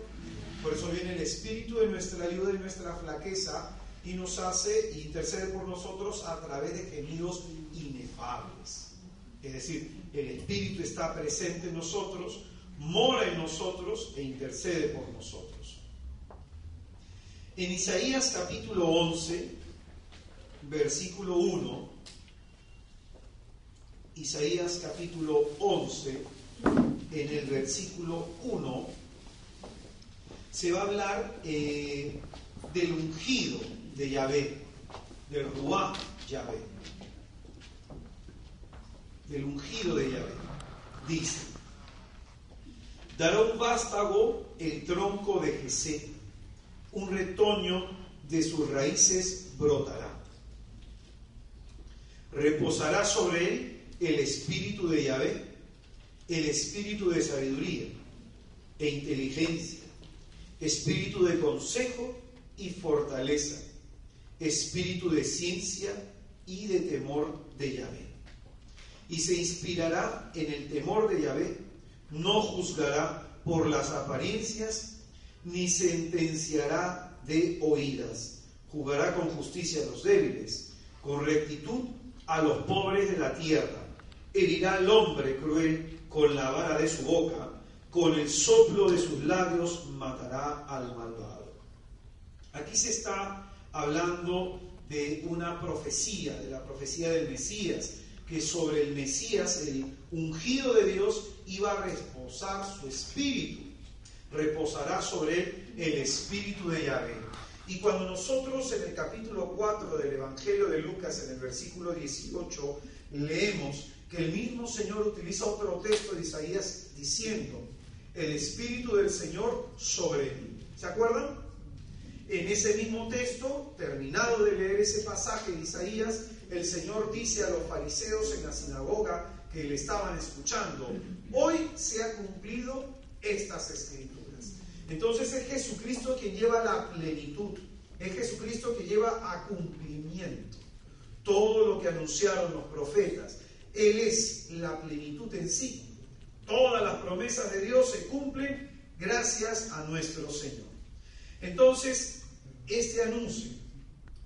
Por eso viene el Espíritu de nuestra ayuda y nuestra flaqueza y nos hace y intercede por nosotros a través de gemidos inefables. Es decir, el Espíritu está presente en nosotros, mora en nosotros e intercede por nosotros. En Isaías capítulo 11, versículo 1, Isaías capítulo 11, en el versículo 1, se va a hablar eh, del ungido de Yahvé, del Ruá Yahvé, del ungido de Yahvé. Dice, dará un vástago el tronco de Jesé, un retoño de sus raíces brotará. Reposará sobre él el espíritu de Yahvé, el espíritu de sabiduría e inteligencia espíritu de consejo y fortaleza, espíritu de ciencia y de temor de Yahvé. Y se inspirará en el temor de Yahvé, no juzgará por las apariencias, ni sentenciará de oídas, jugará con justicia a los débiles, con rectitud a los pobres de la tierra, herirá al hombre cruel con la vara de su boca, con el soplo de sus labios matará al malvado. Aquí se está hablando de una profecía, de la profecía del Mesías, que sobre el Mesías, el ungido de Dios, iba a reposar su espíritu. Reposará sobre él el espíritu de Yahvé. Y cuando nosotros en el capítulo 4 del Evangelio de Lucas, en el versículo 18, leemos que el mismo Señor utiliza otro texto de Isaías diciendo, el espíritu del Señor sobre mí. ¿Se acuerdan? En ese mismo texto, terminado de leer ese pasaje de Isaías, el Señor dice a los fariseos en la sinagoga que le estaban escuchando, hoy se ha cumplido estas escrituras. Entonces es Jesucristo quien lleva la plenitud, es Jesucristo que lleva a cumplimiento todo lo que anunciaron los profetas. Él es la plenitud en sí. Todas las promesas de Dios se cumplen gracias a nuestro Señor. Entonces, este anuncio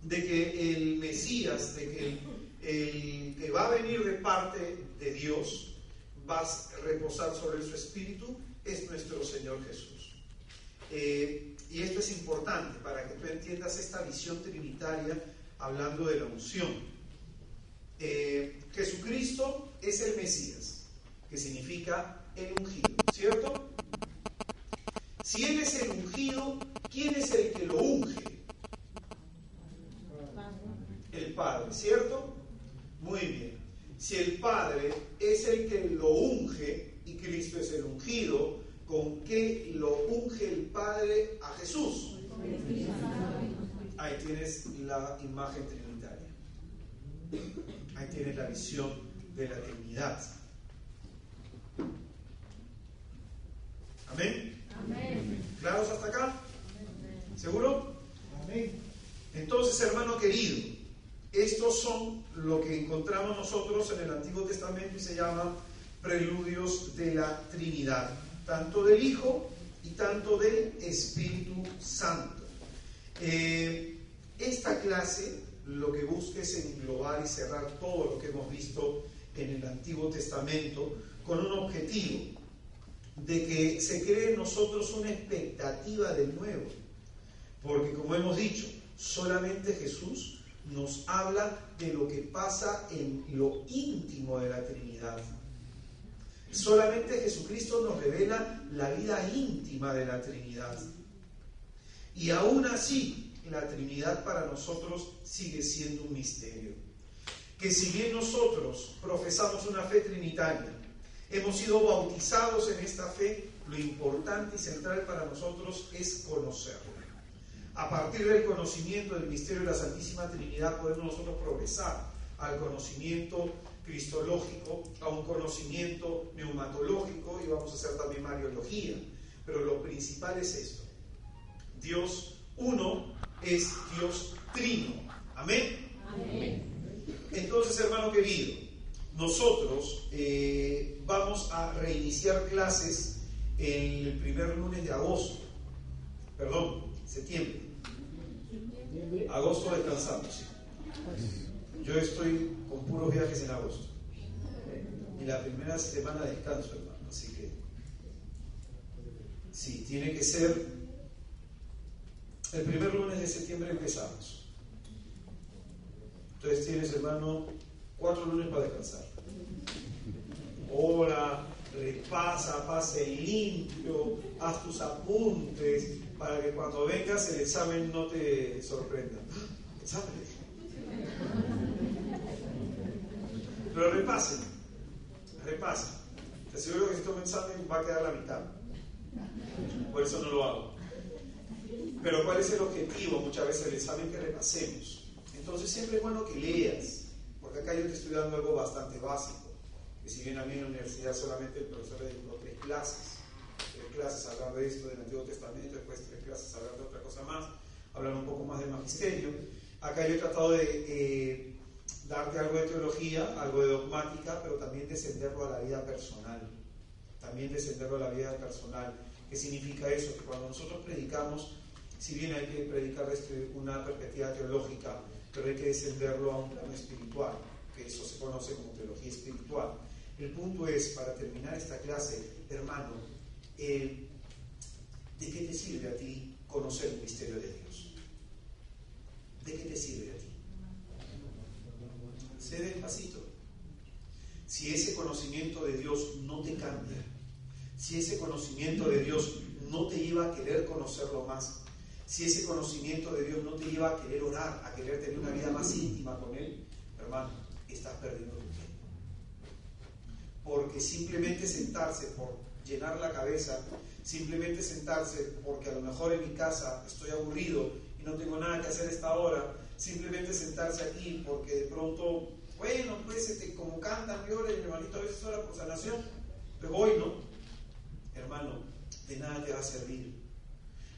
de que el Mesías, de que el, que va a venir de parte de Dios, va a reposar sobre su espíritu, es nuestro Señor Jesús. Eh, y esto es importante para que tú entiendas esta visión trinitaria hablando de la unción. Eh, Jesucristo es el Mesías, que significa el ungido, ¿cierto? Si Él es el ungido, ¿quién es el que lo unge? El Padre, ¿cierto? Muy bien. Si el Padre es el que lo unge y Cristo es el ungido, ¿con qué lo unge el Padre a Jesús? Ahí tienes la imagen trinitaria. Ahí tienes la visión de la Trinidad. Amén. ¿Claros hasta acá? ¿Seguro? Amén. Entonces, hermano querido, estos son lo que encontramos nosotros en el Antiguo Testamento y se llaman preludios de la Trinidad, tanto del Hijo y tanto del Espíritu Santo. Eh, esta clase lo que busca es englobar y cerrar todo lo que hemos visto en el Antiguo Testamento con un objetivo de que se cree en nosotros una expectativa del nuevo. Porque como hemos dicho, solamente Jesús nos habla de lo que pasa en lo íntimo de la Trinidad. Solamente Jesucristo nos revela la vida íntima de la Trinidad. Y aún así, la Trinidad para nosotros sigue siendo un misterio. Que si bien nosotros profesamos una fe trinitaria, hemos sido bautizados en esta fe, lo importante y central para nosotros es conocerla. A partir del conocimiento del misterio de la Santísima Trinidad podemos nosotros progresar al conocimiento cristológico, a un conocimiento neumatológico y vamos a hacer también mariología. Pero lo principal es esto. Dios uno es Dios trino. Amén. Entonces, hermano querido, nosotros eh, vamos a reiniciar clases el primer lunes de agosto. Perdón, septiembre. Agosto descansamos. Yo estoy con puros viajes en agosto. Y la primera semana descanso, hermano. Así que, sí, tiene que ser el primer lunes de septiembre empezamos. Entonces tienes, hermano, cuatro lunes para descansar. Ora, repasa, pase limpio, haz tus apuntes, para que cuando vengas el examen no te sorprenda. ¿Examen? Pero repasen, repasen. Te aseguro que si tomo examen va a quedar la mitad. Por eso no lo hago. Pero ¿cuál es el objetivo? Muchas veces el examen que repasemos. Entonces siempre es bueno que leas, acá yo estoy dando algo bastante básico. Que si bien a mí en la universidad solamente el profesor le dio tres clases, tres clases hablando de esto del Antiguo Testamento, después tres clases hablando de otra cosa más, hablar un poco más del magisterio. Acá yo he tratado de eh, darte algo de teología, algo de dogmática, pero también descenderlo a la vida personal. También descenderlo a la vida personal. ¿Qué significa eso? Que cuando nosotros predicamos, si bien hay que predicar desde una perspectiva teológica, pero hay que descenderlo a un plano espiritual, que eso se conoce como teología espiritual. El punto es, para terminar esta clase, hermano, ¿de qué te sirve a ti conocer el misterio de Dios? ¿De qué te sirve a ti? Sé despacito. Si ese conocimiento de Dios no te cambia, si ese conocimiento de Dios no te lleva a querer conocerlo más, si ese conocimiento de Dios no te lleva a querer orar, a querer tener una vida más íntima con Él, hermano, estás perdiendo tu tiempo. Porque simplemente sentarse por llenar la cabeza, simplemente sentarse porque a lo mejor en mi casa estoy aburrido y no tengo nada que hacer esta hora, simplemente sentarse aquí porque de pronto, bueno, pues este, como cantan, lloren, mi hermanito a veces ora por sanación, pero hoy no, hermano, de nada te va a servir.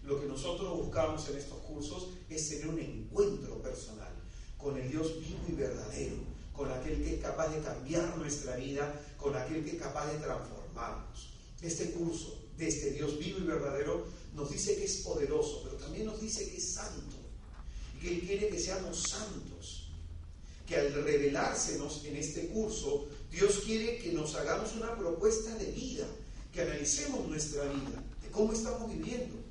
Lo que nosotros buscamos en estos cursos es tener un encuentro personal con el Dios vivo y verdadero, con aquel que es capaz de cambiar nuestra vida, con aquel que es capaz de transformarnos. Este curso de este Dios vivo y verdadero nos dice que es poderoso, pero también nos dice que es santo y que Él quiere que seamos santos. Que al revelársenos en este curso, Dios quiere que nos hagamos una propuesta de vida, que analicemos nuestra vida, de cómo estamos viviendo.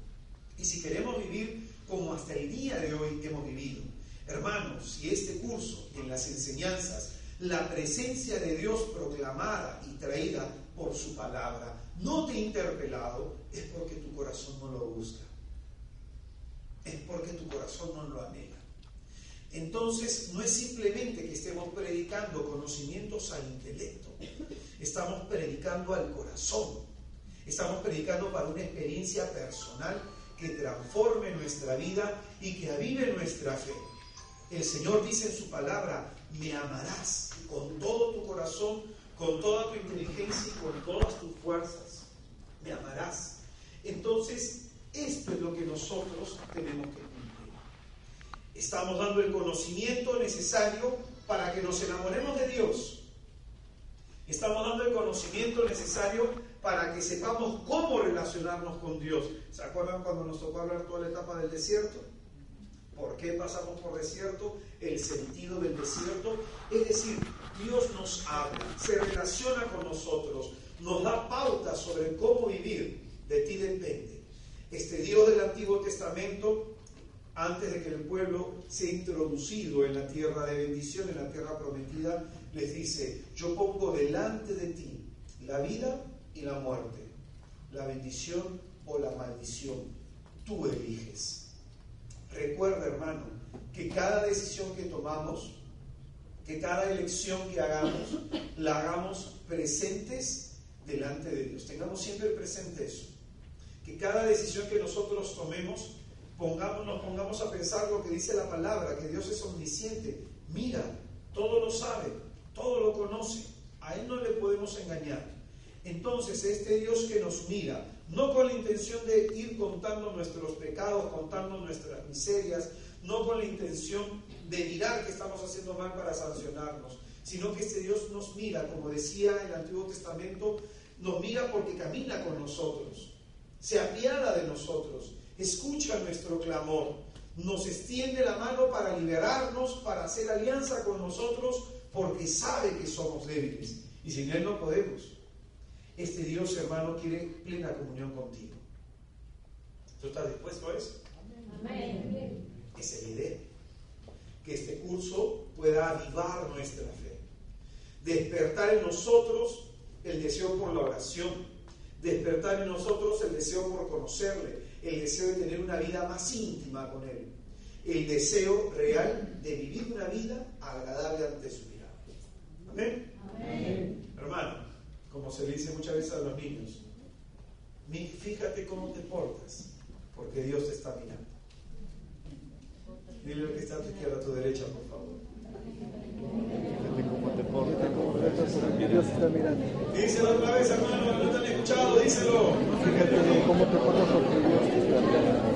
Y si queremos vivir como hasta el día de hoy hemos vivido, hermanos, si este curso, en las enseñanzas, la presencia de Dios proclamada y traída por su palabra, no te interpelado, es porque tu corazón no lo busca. Es porque tu corazón no lo anhela. Entonces, no es simplemente que estemos predicando conocimientos al intelecto, estamos predicando al corazón, estamos predicando para una experiencia personal que transforme nuestra vida y que avive nuestra fe. El Señor dice en su palabra, me amarás con todo tu corazón, con toda tu inteligencia y con todas tus fuerzas. Me amarás. Entonces, esto es lo que nosotros tenemos que cumplir. Estamos dando el conocimiento necesario para que nos enamoremos de Dios. Estamos dando el conocimiento necesario para que sepamos cómo relacionarnos con Dios. ¿Se acuerdan cuando nos tocó hablar toda la etapa del desierto? ¿Por qué pasamos por desierto? El sentido del desierto. Es decir, Dios nos habla, se relaciona con nosotros, nos da pautas sobre cómo vivir. De ti depende. Este Dios del Antiguo Testamento, antes de que el pueblo sea introducido en la tierra de bendición, en la tierra prometida, les dice, yo pongo delante de ti la vida y la muerte, la bendición o la maldición. Tú eliges. Recuerda, hermano, que cada decisión que tomamos, que cada elección que hagamos, la hagamos presentes delante de Dios. Tengamos siempre presente eso. Que cada decisión que nosotros tomemos, pongamos, nos pongamos a pensar lo que dice la palabra, que Dios es omnisciente. Mira, todo lo sabe, todo lo conoce. A Él no le podemos engañar. Entonces, este Dios que nos mira, no con la intención de ir contando nuestros pecados, contando nuestras miserias, no con la intención de mirar que estamos haciendo mal para sancionarnos, sino que este Dios nos mira, como decía el Antiguo Testamento, nos mira porque camina con nosotros, se apiada de nosotros, escucha nuestro clamor, nos extiende la mano para liberarnos, para hacer alianza con nosotros, porque sabe que somos débiles y sin Él no podemos. Este Dios, hermano, quiere plena comunión contigo. ¿Tú estás dispuesto a eso? Amén. Esa es la idea. Que este curso pueda avivar nuestra fe. Despertar en nosotros el deseo por la oración. Despertar en nosotros el deseo por conocerle. El deseo de tener una vida más íntima con Él. El deseo real de vivir una vida agradable ante su mirada. Amén. Amén. Hermano, como se le dice muchas veces a los niños, fíjate cómo te portas, porque Dios te está mirando. Dile lo que está a tu izquierda, a tu derecha, por favor. Fíjate cómo te portas, porque Dios está mirando. Díselo otra vez, hermano, no te han escuchado, díselo. Fíjate cómo te portas, porque Dios te está mirando.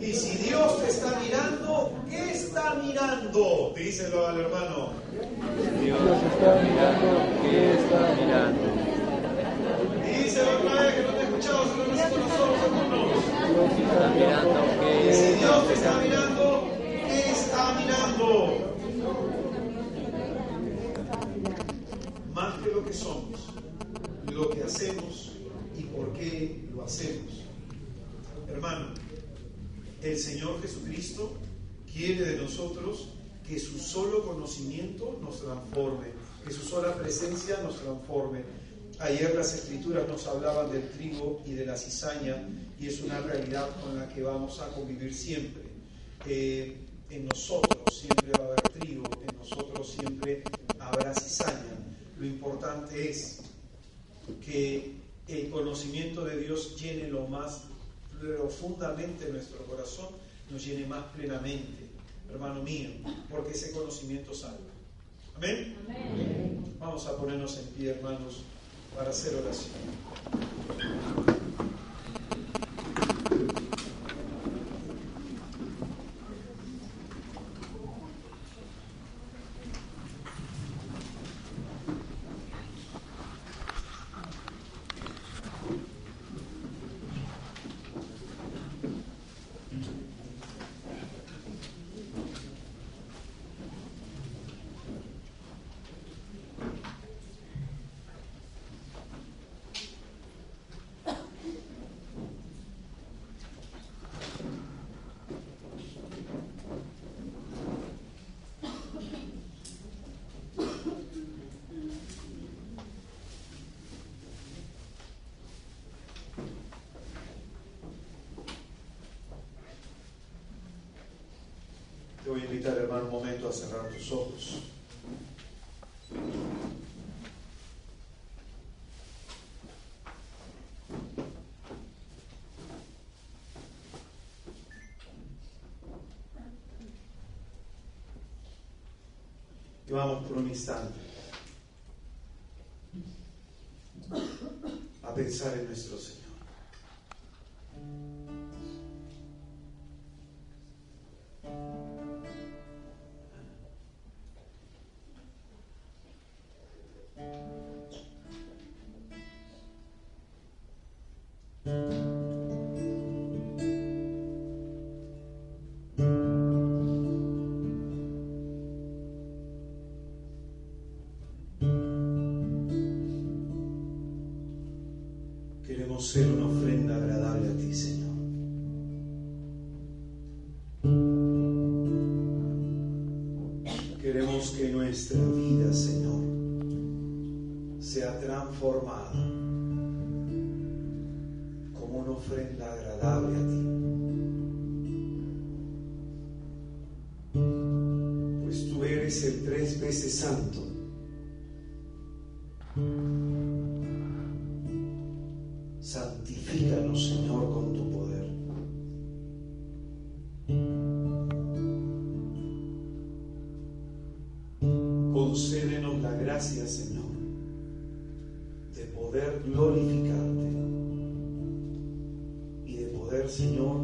Y si Dios te está mirando, ¿qué está mirando? Díselo al hermano. Dios está mirando, ¿qué está mirando? Díselo otra vez que no te he escuchado, solo necesito los ojos, hermanos. Dios está mirando, ¿qué si Dios te está mirando? ¿qué está mirando? que somos, lo que hacemos y por qué lo hacemos. Hermano, el Señor Jesucristo quiere de nosotros que su solo conocimiento nos transforme, que su sola presencia nos transforme. Ayer las escrituras nos hablaban del trigo y de la cizaña y es una realidad con la que vamos a convivir siempre. Eh, en nosotros siempre va a haber trigo, en nosotros siempre habrá cizaña. Lo importante es que el conocimiento de Dios llene lo más profundamente nuestro corazón, nos llene más plenamente, hermano mío, porque ese conocimiento salva. Amén. Vamos a ponernos en pie, hermanos, para hacer oración. Te voy a invitar, hermano, un momento a cerrar tus ojos. Y vamos por un instante a pensar en nuestro Señor. Concédenos la gracia, Señor, de poder glorificarte y de poder, Señor,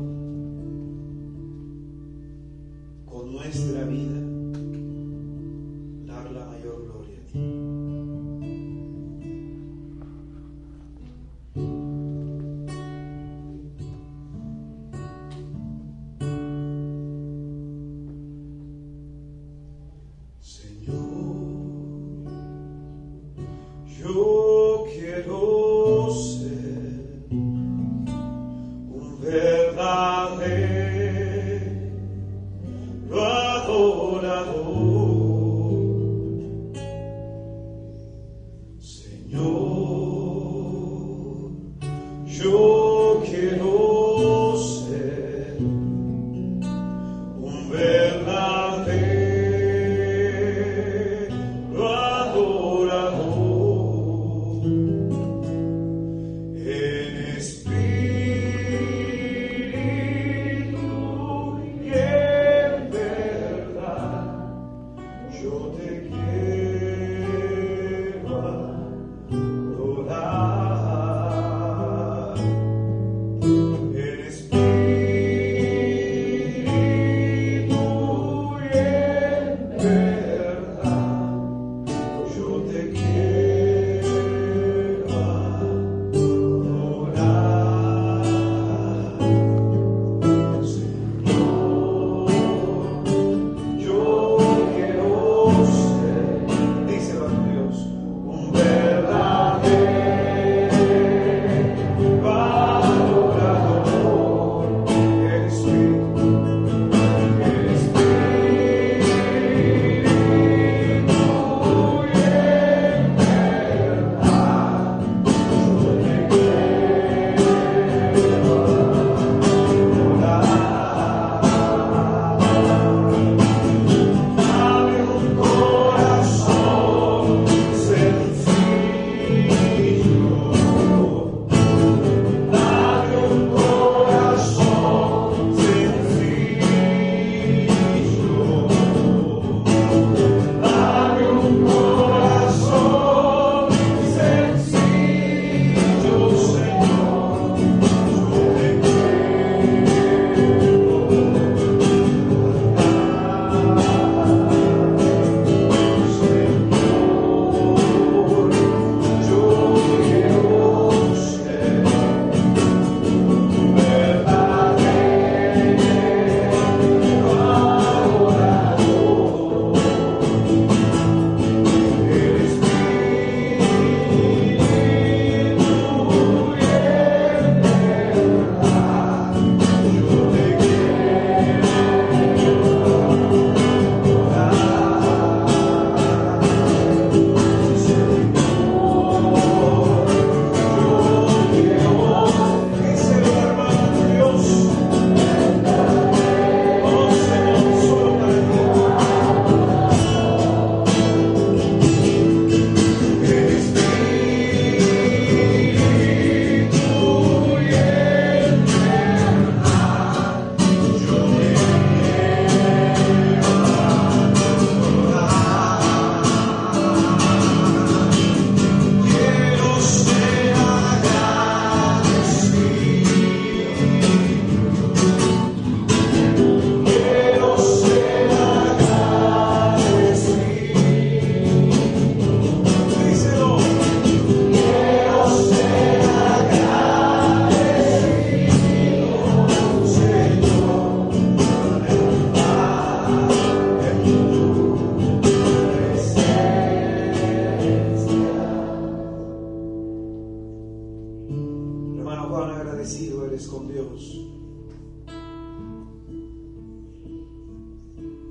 con nuestra vida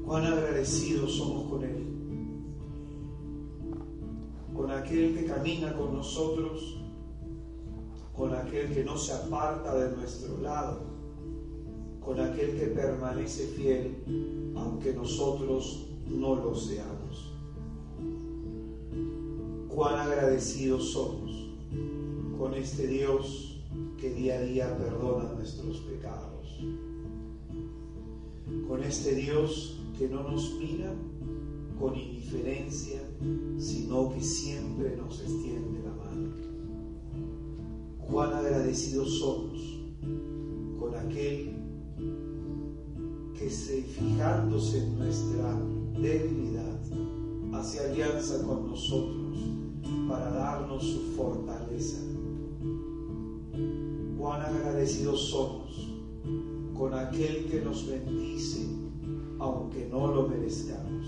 Cuán agradecidos somos con Él, con aquel que camina con nosotros, con aquel que no se aparta de nuestro lado, con aquel que permanece fiel, aunque nosotros no lo seamos. Cuán agradecidos somos con este Dios que día a día perdona nuestros pecados, con este Dios que no nos mira con indiferencia, sino que siempre nos extiende la mano. Cuán agradecidos somos con aquel que se fijándose en nuestra debilidad, hace alianza con nosotros para darnos su fortaleza. Agradecidos somos con aquel que nos bendice, aunque no lo merezcamos.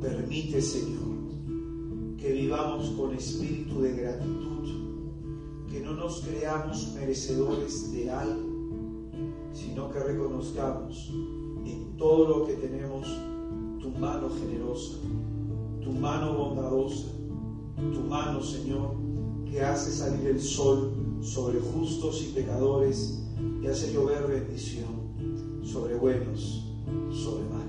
Permite, Señor, que vivamos con espíritu de gratitud, que no nos creamos merecedores de algo, sino que reconozcamos en todo lo que tenemos tu mano generosa, tu mano bondadosa, tu mano, Señor, que hace salir el sol sobre justos y pecadores y hace llover bendición sobre buenos, sobre malos.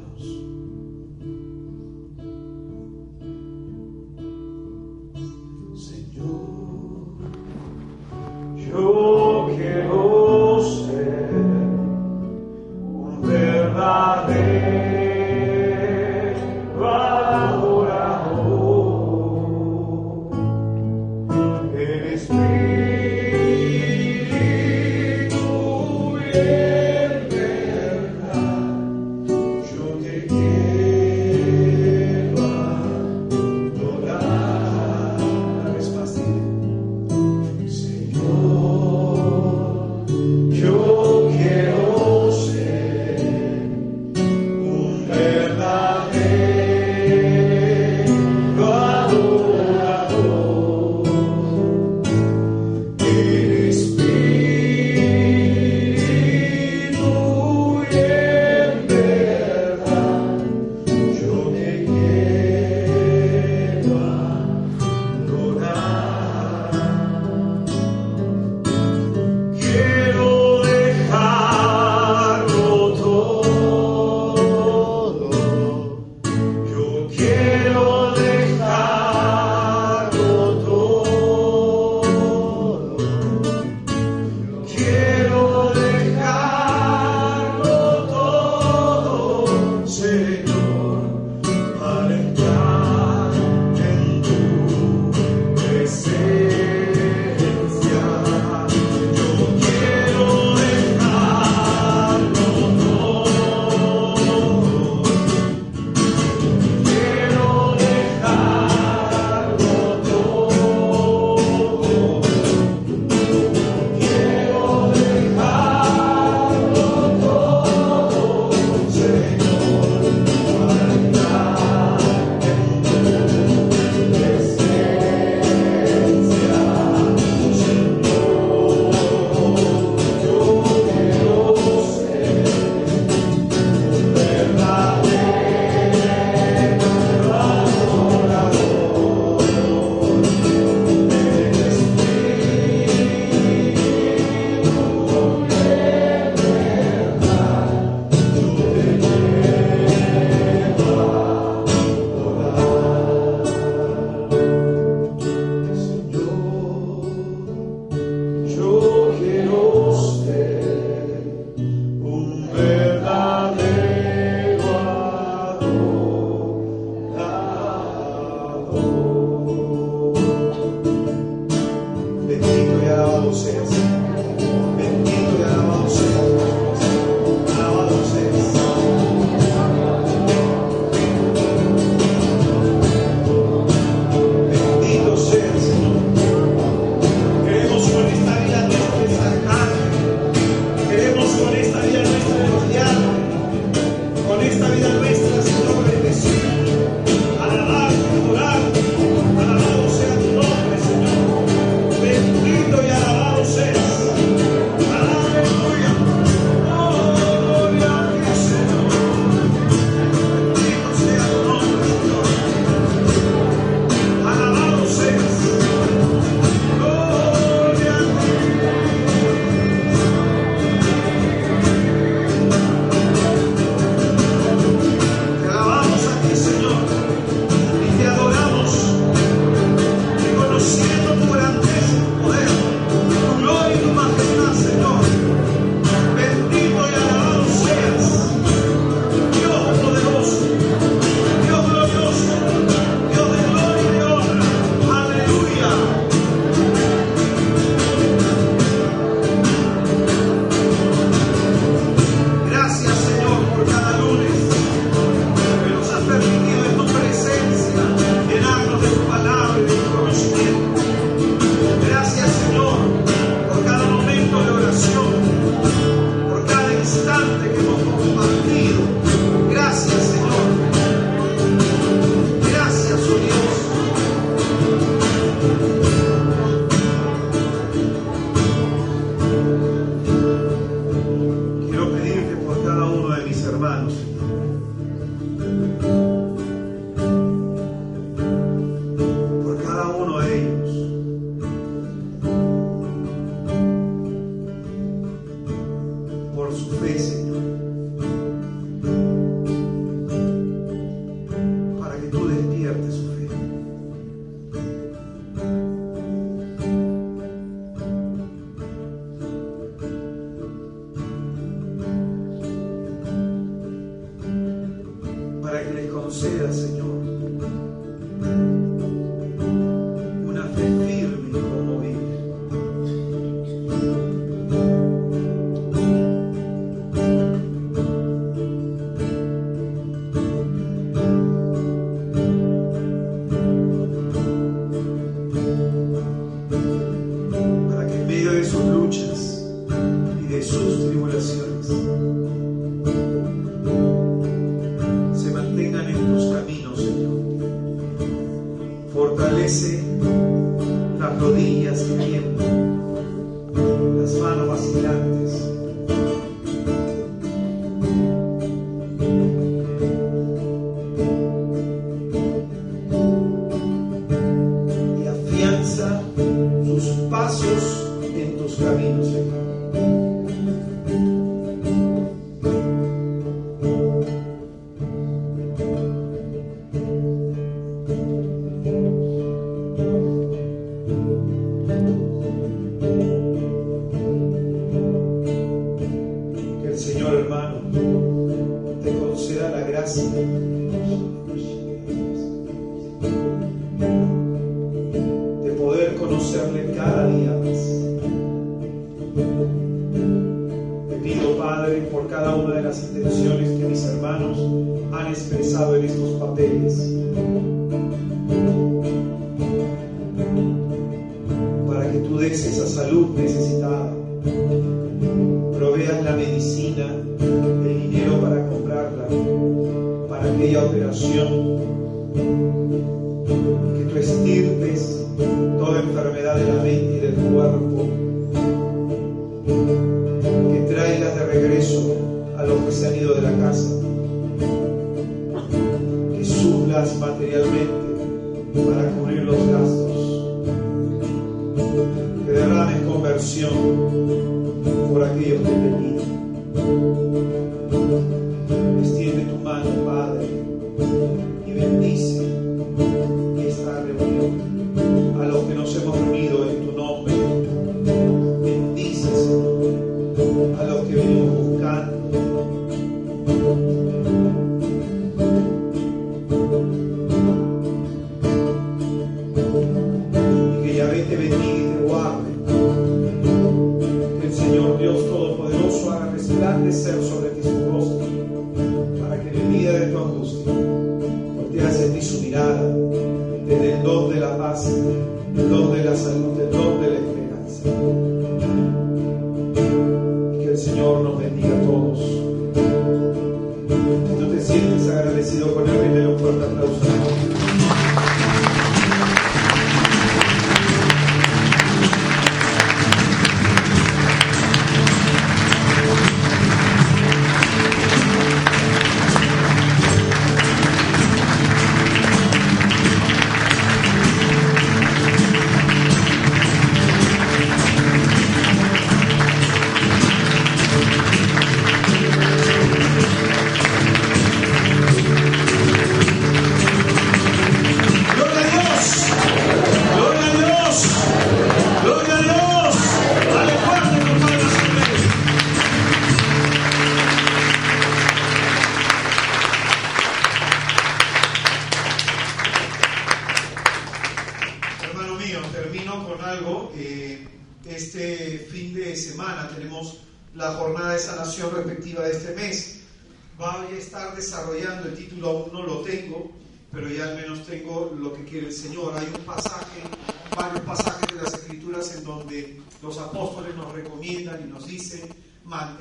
Oh. Materialmente para cubrir los gastos, que derrames conversión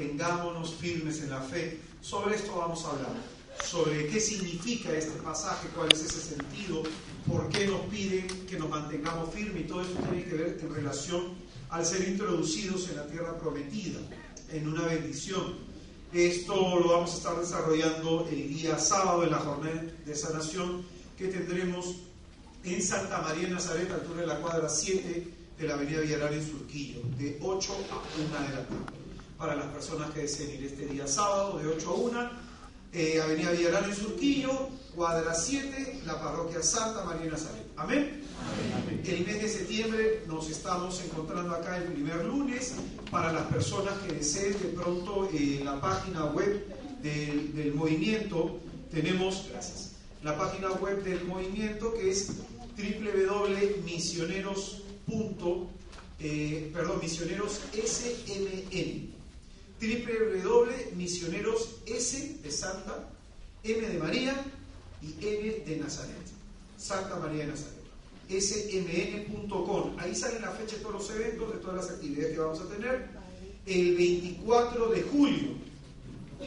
mantengámonos firmes en la fe. Sobre esto vamos a hablar, sobre qué significa este pasaje, cuál es ese sentido, por qué nos piden que nos mantengamos firmes y todo eso tiene que ver en relación al ser introducidos en la tierra prometida, en una bendición. Esto lo vamos a estar desarrollando el día sábado en la jornada de sanación que tendremos en Santa María de Nazaret, altura de la cuadra 7 de la Avenida Villarán en Surquillo, de 8 a 1 de la tarde. Para las personas que deseen ir este día sábado, de 8 a 1, eh, Avenida Villarán en Surquillo, cuadra 7, la parroquia Santa María Nazaret. Amén. El mes de septiembre nos estamos encontrando acá el primer lunes. Para las personas que deseen de pronto en la página web del, del movimiento, tenemos, gracias, la página web del movimiento que es www.misioneros. Eh, perdón, misioneros SMN. www.misioneros S de Santa, M de María y N de Nazaret. Santa María de Nazaret. smn.com. Ahí sale la fecha de todos los eventos, de todas las actividades que vamos a tener. El 24 de julio,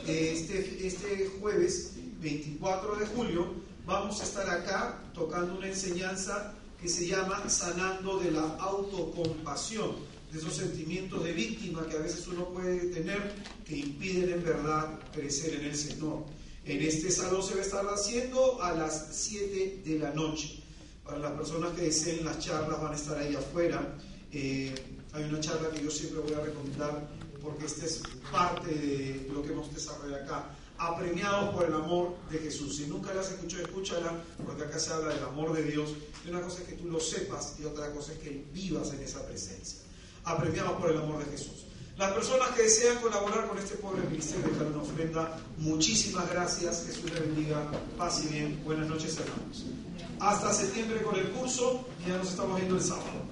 este, este jueves 24 de julio, vamos a estar acá tocando una enseñanza que se llama Sanando de la Autocompasión, de esos sentimientos de víctima que a veces uno puede tener que impiden en verdad crecer en el Señor. En este salón se va a estar haciendo a las 7 de la noche. Para las personas que deseen las charlas van a estar ahí afuera. Eh, hay una charla que yo siempre voy a recomendar porque esta es parte de lo que hemos desarrollado acá. Apremiados por el amor de Jesús. Si nunca la has escuchado, escúchala, porque acá se habla del amor de Dios. Y una cosa es que tú lo sepas y otra cosa es que vivas en esa presencia. Apremiados por el amor de Jesús. Las personas que desean colaborar con este pobre ministerio, dejar una ofrenda, muchísimas gracias. Jesús les bendiga. Paz y bien. Buenas noches, hermanos. Hasta septiembre con el curso ya nos estamos viendo el sábado.